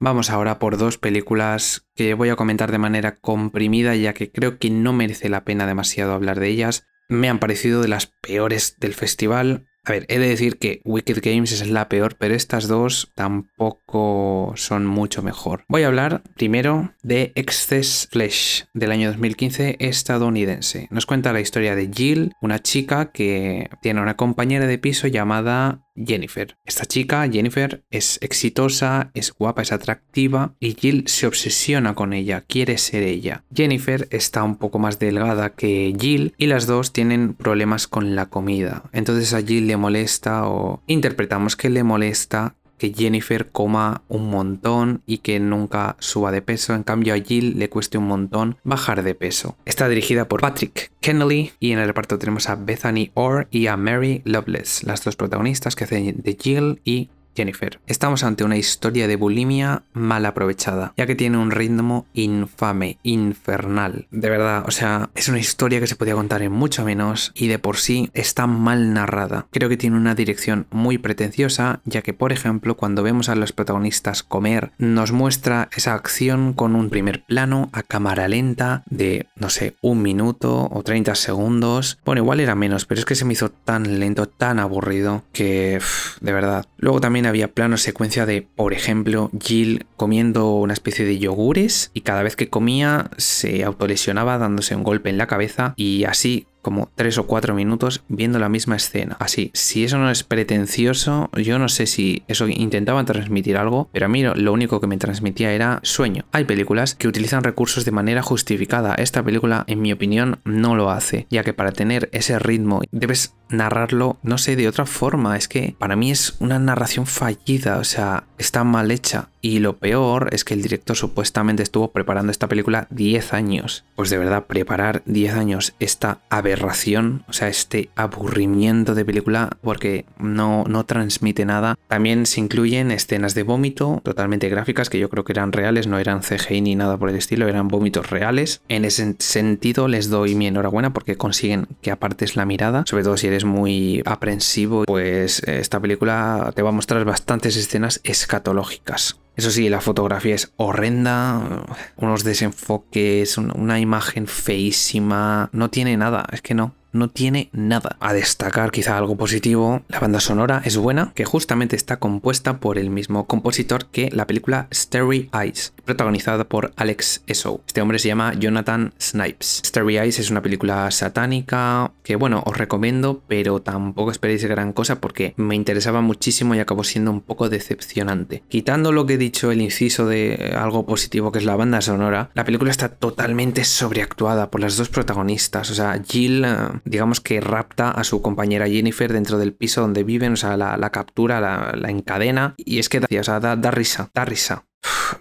Vamos ahora por dos películas que voy a comentar de manera comprimida ya que creo que no merece la pena demasiado hablar de ellas. Me han parecido de las peores del festival. A ver, he de decir que Wicked Games es la peor, pero estas dos tampoco son mucho mejor. Voy a hablar primero de Excess Flesh del año 2015 estadounidense. Nos cuenta la historia de Jill, una chica que tiene una compañera de piso llamada Jennifer. Esta chica, Jennifer, es exitosa, es guapa, es atractiva y Jill se obsesiona con ella, quiere ser ella. Jennifer está un poco más delgada que Jill y las dos tienen problemas con la comida. Entonces a Jill le molesta o interpretamos que le molesta que Jennifer coma un montón y que nunca suba de peso. En cambio a Jill le cueste un montón bajar de peso. Está dirigida por Patrick Kennelly y en el reparto tenemos a Bethany Orr y a Mary Loveless, las dos protagonistas que hacen de Jill y Jennifer. Estamos ante una historia de bulimia mal aprovechada, ya que tiene un ritmo infame, infernal. De verdad, o sea, es una historia que se podía contar en mucho menos y de por sí está mal narrada. Creo que tiene una dirección muy pretenciosa, ya que por ejemplo, cuando vemos a los protagonistas comer, nos muestra esa acción con un primer plano a cámara lenta de, no sé, un minuto o 30 segundos. Bueno, igual era menos, pero es que se me hizo tan lento, tan aburrido, que de verdad. Luego también había plano secuencia de, por ejemplo, Jill comiendo una especie de yogures y cada vez que comía se autolesionaba dándose un golpe en la cabeza y así como tres o cuatro minutos viendo la misma escena. Así, si eso no es pretencioso, yo no sé si eso intentaba transmitir algo, pero a mí lo único que me transmitía era sueño. Hay películas que utilizan recursos de manera justificada. Esta película, en mi opinión, no lo hace, ya que para tener ese ritmo debes narrarlo, no sé, de otra forma. Es que para mí es una narración fallida, o sea, está mal hecha. Y lo peor es que el director supuestamente estuvo preparando esta película 10 años. Pues de verdad, preparar 10 años esta aberración, o sea, este aburrimiento de película, porque no, no transmite nada. También se incluyen escenas de vómito totalmente gráficas que yo creo que eran reales, no eran CGI ni nada por el estilo, eran vómitos reales. En ese sentido les doy mi enhorabuena porque consiguen que apartes la mirada, sobre todo si eres muy aprensivo, pues esta película te va a mostrar bastantes escenas escatológicas. Eso sí, la fotografía es horrenda, unos desenfoques, una imagen feísima, no tiene nada, es que no no tiene nada. A destacar quizá algo positivo, la banda sonora es buena, que justamente está compuesta por el mismo compositor que la película Starry Eyes, protagonizada por Alex Esau. Este hombre se llama Jonathan Snipes. Starry Eyes es una película satánica que bueno, os recomiendo, pero tampoco esperéis gran cosa porque me interesaba muchísimo y acabó siendo un poco decepcionante. Quitando lo que he dicho, el inciso de algo positivo que es la banda sonora, la película está totalmente sobreactuada por las dos protagonistas, o sea, Jill eh, digamos que rapta a su compañera Jennifer dentro del piso donde viven, o sea, la, captura, la, encadena, y es que o sea, da, risa, da risa.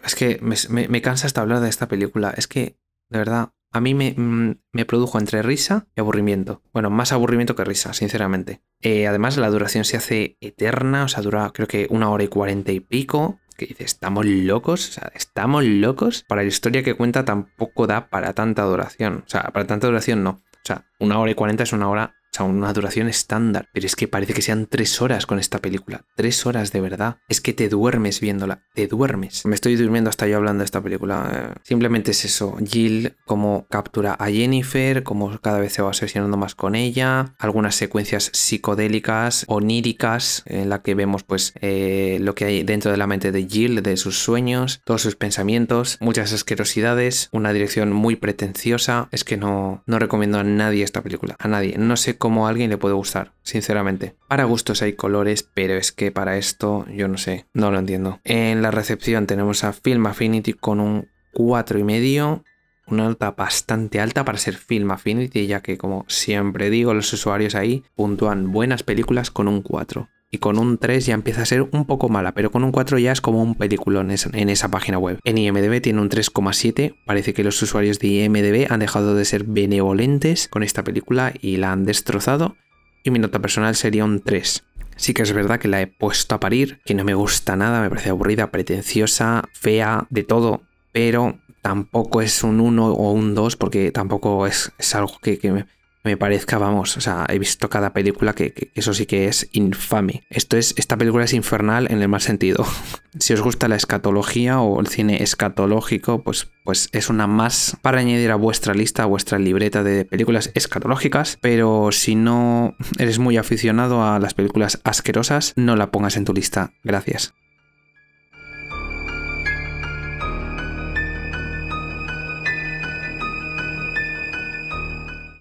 es que me, cansa hasta hablar de esta película, es que, de verdad, a mí me, mm, me, produjo entre risa y aburrimiento. Bueno, más aburrimiento que risa, sinceramente. Eh, además, la duración se hace eterna, o sea, dura creo que una hora y cuarenta y pico. Que dice, ¿estamos locos? O sea, ¿estamos locos? Para la historia que cuenta tampoco da para tanta duración. O sea, para tanta duración no. O sea, una hora y cuarenta es una hora una duración estándar. Pero es que parece que sean tres horas con esta película. Tres horas de verdad. Es que te duermes viéndola. Te duermes. Me estoy durmiendo hasta yo hablando de esta película. Eh, simplemente es eso. Jill como captura a Jennifer, como cada vez se va obsesionando más con ella. Algunas secuencias psicodélicas, oníricas, en la que vemos pues eh, lo que hay dentro de la mente de Jill, de sus sueños, todos sus pensamientos, muchas asquerosidades, una dirección muy pretenciosa. Es que no, no recomiendo a nadie esta película. A nadie. No sé cómo como a alguien le puede gustar, sinceramente. Para gustos hay colores, pero es que para esto yo no sé, no lo entiendo. En la recepción tenemos a Film Affinity con un 4,5 una nota bastante alta para ser Film Affinity, ya que como siempre digo, los usuarios ahí puntúan buenas películas con un 4. Y con un 3 ya empieza a ser un poco mala, pero con un 4 ya es como un peliculón en esa página web. En IMDB tiene un 3,7. Parece que los usuarios de IMDB han dejado de ser benevolentes con esta película y la han destrozado. Y mi nota personal sería un 3. Sí que es verdad que la he puesto a parir, que no me gusta nada, me parece aburrida, pretenciosa, fea, de todo, pero tampoco es un 1 o un 2 porque tampoco es, es algo que, que me, me parezca, vamos, o sea, he visto cada película que, eso sí que es infame. Esto es, esta película es infernal en el mal sentido. si os gusta la escatología o el cine escatológico, pues, pues es una más para añadir a vuestra lista, a vuestra libreta de películas escatológicas, pero si no eres muy aficionado a las películas asquerosas, no la pongas en tu lista. Gracias.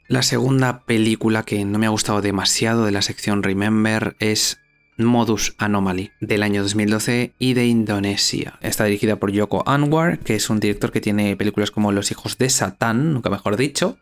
La segunda película que no me ha gustado demasiado de la sección Remember es Modus Anomaly del año 2012 y de Indonesia. Está dirigida por Yoko Anwar, que es un director que tiene películas como Los hijos de Satán, nunca mejor dicho,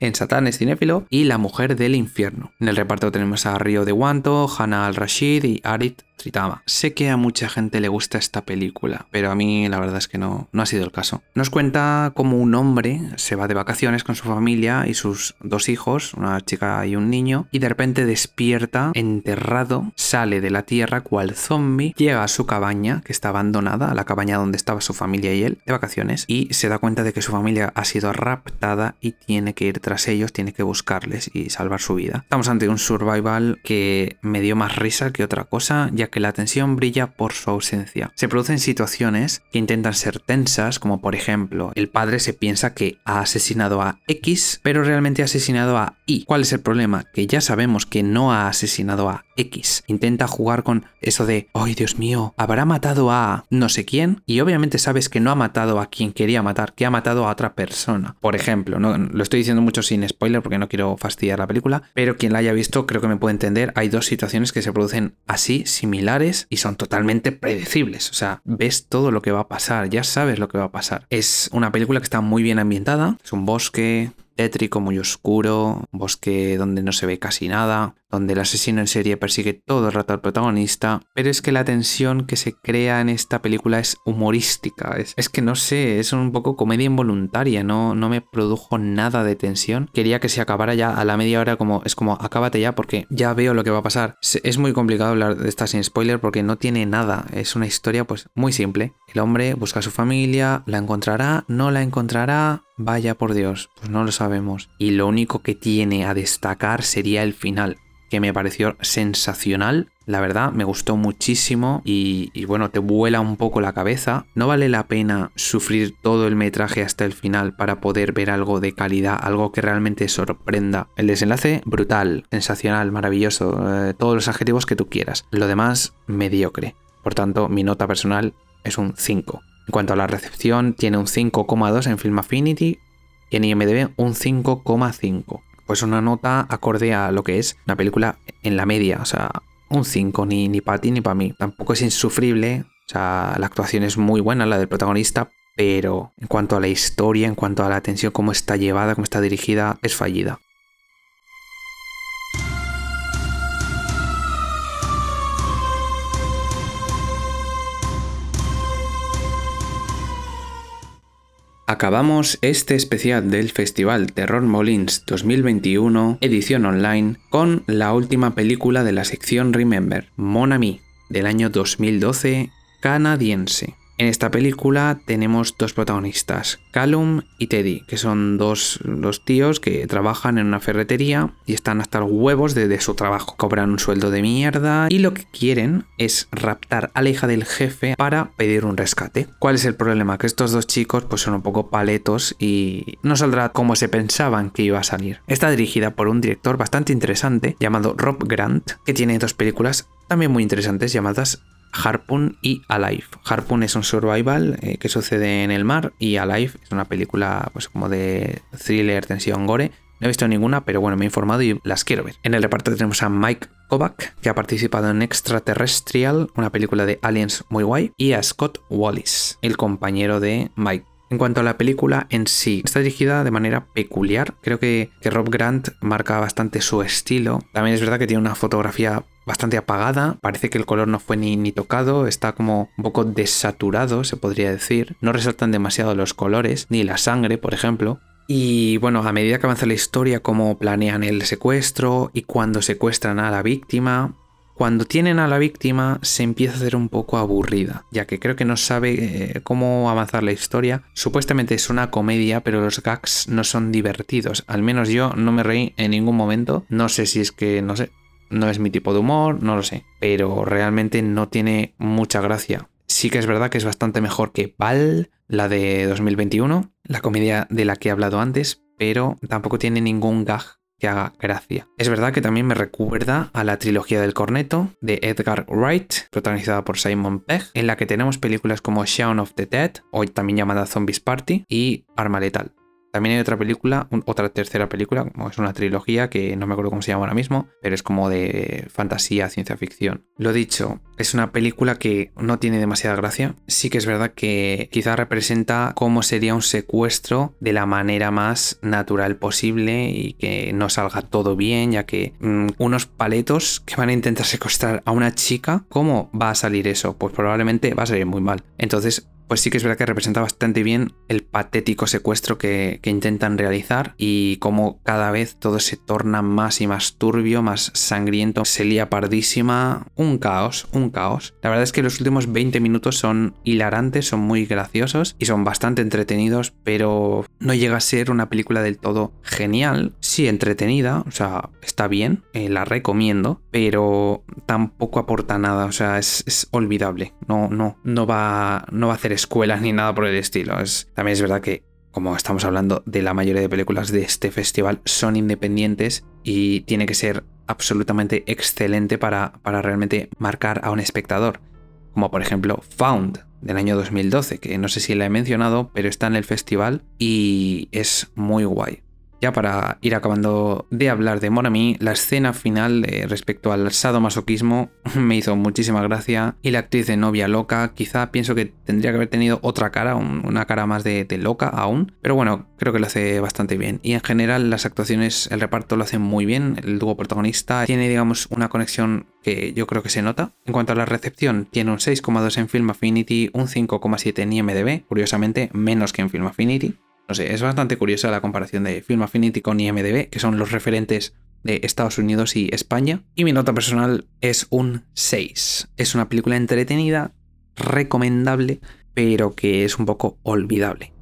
en Satán es cinéfilo, y La mujer del infierno. En el reparto tenemos a Rio de Wanto, Hannah al-Rashid y Arit Tritama. Sé que a mucha gente le gusta esta película, pero a mí la verdad es que no, no ha sido el caso. Nos cuenta cómo un hombre se va de vacaciones con su familia y sus dos hijos, una chica y un niño, y de repente despierta enterrado, sale de la tierra cual zombie, llega a su cabaña, que está abandonada, a la cabaña donde estaba su familia y él, de vacaciones, y se da cuenta de que su familia ha sido raptada y tiene que ir tras ellos, tiene que buscarles y salvar su vida. Estamos ante un survival que me dio más risa que otra cosa, ya que la tensión brilla por su ausencia. Se producen situaciones que intentan ser tensas, como por ejemplo, el padre se piensa que ha asesinado a X, pero realmente ha asesinado a Y. ¿Cuál es el problema? Que ya sabemos que no ha asesinado a X. Intenta jugar con eso de, ¡ay Dios mío! ¿Habrá matado a no sé quién? Y obviamente sabes que no ha matado a quien quería matar, que ha matado a otra persona. Por ejemplo, no, lo estoy diciendo mucho sin spoiler porque no quiero fastidiar la película, pero quien la haya visto creo que me puede entender. Hay dos situaciones que se producen así, similares, y son totalmente predecibles. O sea, ves todo lo que va a pasar, ya sabes lo que va a pasar. Es una película que está muy bien ambientada, es un bosque, tétrico, muy oscuro, bosque donde no se ve casi nada, donde el asesino en serie persigue todo el rato al protagonista, pero es que la tensión que se crea en esta película es humorística, es, que no sé, es un poco comedia involuntaria, no, no me produjo nada de tensión. Quería que se acabara ya a la media hora como es como acábate ya porque ya veo lo que va a pasar. Es muy complicado hablar de esta sin spoiler porque no tiene nada, es una historia pues muy simple. El hombre busca a su familia, la encontrará, no la encontrará, Vaya por Dios, pues no lo sabemos. Y lo único que tiene a destacar sería el final que me pareció sensacional. La verdad, me gustó muchísimo y, bueno, te vuela un poco la cabeza. No vale la pena sufrir todo el metraje hasta el final para poder ver algo de calidad, algo que realmente sorprenda. El desenlace, brutal, sensacional, maravilloso, eh, todos los adjetivos que tú quieras. Lo demás, mediocre. Por tanto, mi nota personal es un 5. En cuanto a la recepción, tiene un 5,2 en Film Affinity y en IMDb un 5,5 pues una nota acorde a lo que es una película en la media, o sea, un 5, ni, ni para ti ni para mí. Tampoco es insufrible, o sea, la actuación es muy buena, la del protagonista, pero en cuanto a la historia, en cuanto a la atención, cómo está llevada, cómo está dirigida, es fallida. Acabamos este especial del Festival Terror Molins 2021, edición online, con la última película de la sección Remember, Mon Ami, del año 2012, canadiense. En esta película tenemos dos protagonistas, Callum y Teddy, que son dos los tíos que trabajan en una ferretería y están hasta los huevos de, su trabajo. Cobran un sueldo de mierda y lo que quieren es raptar a la hija del jefe para pedir un rescate. ¿Cuál es el problema? Que estos dos chicos pues son un poco paletos y no saldrá como se pensaban que iba a salir. Está dirigida por un director bastante interesante llamado Rob Grant, que tiene dos películas también muy interesantes llamadas Harpoon y Alive. Harpoon es un survival eh, que sucede en el mar y Alive es una película pues como de thriller, tensión, gore. No he visto ninguna, pero bueno, me he informado y las quiero ver. En el reparto tenemos a Mike Kovac, que ha participado en Extraterrestrial, una película de aliens muy guay, y a Scott Wallis, el compañero de Mike. En cuanto a la película en sí, está dirigida de manera peculiar. Creo que, Rob Grant marca bastante su estilo. También es verdad que tiene una fotografía bastante apagada, parece que el color no fue ni, ni, tocado, está como un poco desaturado, se podría decir. No resaltan demasiado los colores, ni la sangre, por ejemplo. Y bueno, a medida que avanza la historia, cómo planean el secuestro y cuando secuestran a la víctima, cuando tienen a la víctima se empieza a hacer un poco aburrida, ya que creo que no sabe eh, cómo avanzar la historia. Supuestamente es una comedia, pero los gags no son divertidos. Al menos yo no me reí en ningún momento. No sé si es que, no sé, no es mi tipo de humor, no lo sé. Pero realmente no tiene mucha gracia. Sí que es verdad que es bastante mejor que Val, la de 2021, la comedia de la que he hablado antes, pero tampoco tiene ningún gag que haga gracia. Es verdad que también me recuerda a la trilogía del corneto de Edgar Wright, protagonizada por Simon Pegg, en la que tenemos películas como Shaun of the Dead, hoy también llamada Zombies Party, y Arma Letal. También hay otra película, otra tercera película, como es una trilogía que no me acuerdo cómo se llama ahora mismo, pero es como de fantasía, ciencia ficción. Lo dicho, es una película que no tiene demasiada gracia. Sí que es verdad que quizá representa cómo sería un secuestro de la manera más natural posible y que no salga todo bien, ya que mm, unos paletos que van a intentar secuestrar a una chica, ¿cómo va a salir eso? Pues probablemente va a salir muy mal. Entonces, pues sí que es verdad que representa bastante bien el patético secuestro que, intentan realizar y cómo cada vez todo se torna más y más turbio, más sangriento, se lía pardísima, un caos, un caos. La verdad es que los últimos 20 minutos son hilarantes, son muy graciosos y son bastante entretenidos, pero no llega a ser una película del todo genial, sí entretenida, o sea, está bien, eh, la recomiendo, pero tampoco aporta nada, o sea, es, es olvidable, no, no, no va, no va a hacer escuelas ni nada por el estilo. Es, también es verdad que, como estamos hablando de la mayoría de películas de este festival, son independientes y tiene que ser absolutamente excelente para, para realmente marcar a un espectador. Como por ejemplo Found del año 2012, que no sé si la he mencionado, pero está en el festival y es muy guay. Ya para ir acabando de hablar de Monami, la escena final eh, respecto al sadomasoquismo me hizo muchísima gracia y la actriz de novia loca quizá pienso que tendría que haber tenido otra cara, una cara más de, loca aún, pero bueno, creo que lo hace bastante bien y en general las actuaciones, el reparto lo hacen muy bien, el dúo protagonista tiene digamos una conexión que yo creo que se nota. En cuanto a la recepción, tiene un 6,2 en Film Affinity, un 5,7 en IMDb, curiosamente menos que en Film Affinity. No sé, es bastante curiosa la comparación de Film Affinity con IMDB, que son los referentes de Estados Unidos y España. Y mi nota personal es un 6. Es una película entretenida, recomendable, pero que es un poco olvidable.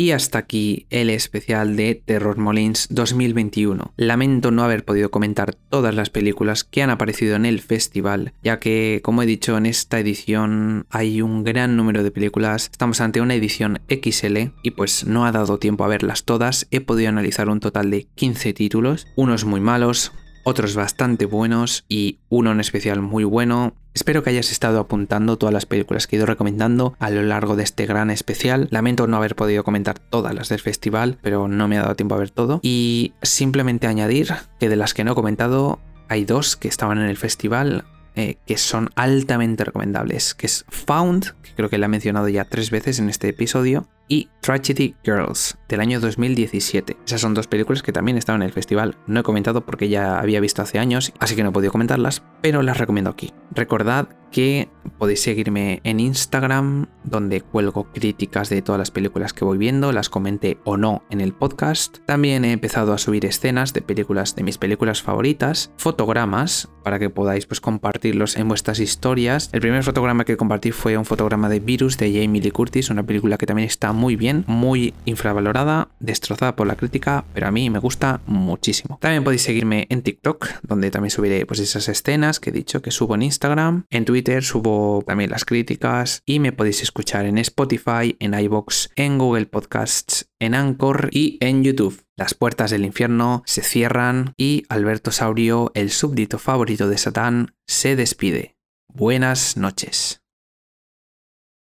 Y hasta aquí el especial de Terror Molins 2021. Lamento no haber podido comentar todas las películas que han aparecido en el festival, ya que, como he dicho, en esta edición hay un gran número de películas. Estamos ante una edición XL y pues no ha dado tiempo a verlas todas. He podido analizar un total de 15 títulos, unos muy malos, otros bastante buenos y uno en especial muy bueno. Espero que hayas estado apuntando todas las películas que he ido recomendando a lo largo de este gran especial. Lamento no haber podido comentar todas las del festival, pero no me ha dado tiempo a ver todo. Y simplemente añadir que de las que no he comentado, hay dos que estaban en el festival. Eh, que son altamente recomendables, que es Found, que creo que la he mencionado ya tres veces en este episodio, y Tragedy Girls del año 2017. Esas son dos películas que también estaban en el festival. No he comentado porque ya había visto hace años, así que no he podido comentarlas, pero las recomiendo aquí. Recordad que podéis seguirme en Instagram, donde cuelgo críticas de todas las películas que voy viendo, las comenté o no en el podcast. También he empezado a subir escenas de películas de mis películas favoritas, fotogramas para que podáis pues compartirlos en vuestras historias. El primer fotograma que compartí fue un fotograma de Virus de Jamie Lee Curtis, una película que también está muy bien, muy infravalorada, destrozada por la crítica, pero a mí me gusta muchísimo. También podéis seguirme en TikTok, donde también subiré pues esas escenas que he dicho que subo en Instagram, en Twitter subo también las críticas y me podéis escuchar en Spotify, en iBox, en Google Podcasts, en Anchor y en YouTube. Las puertas del infierno se cierran y Alberto Saurio, el súbdito favorito de Satán, se despide. Buenas noches.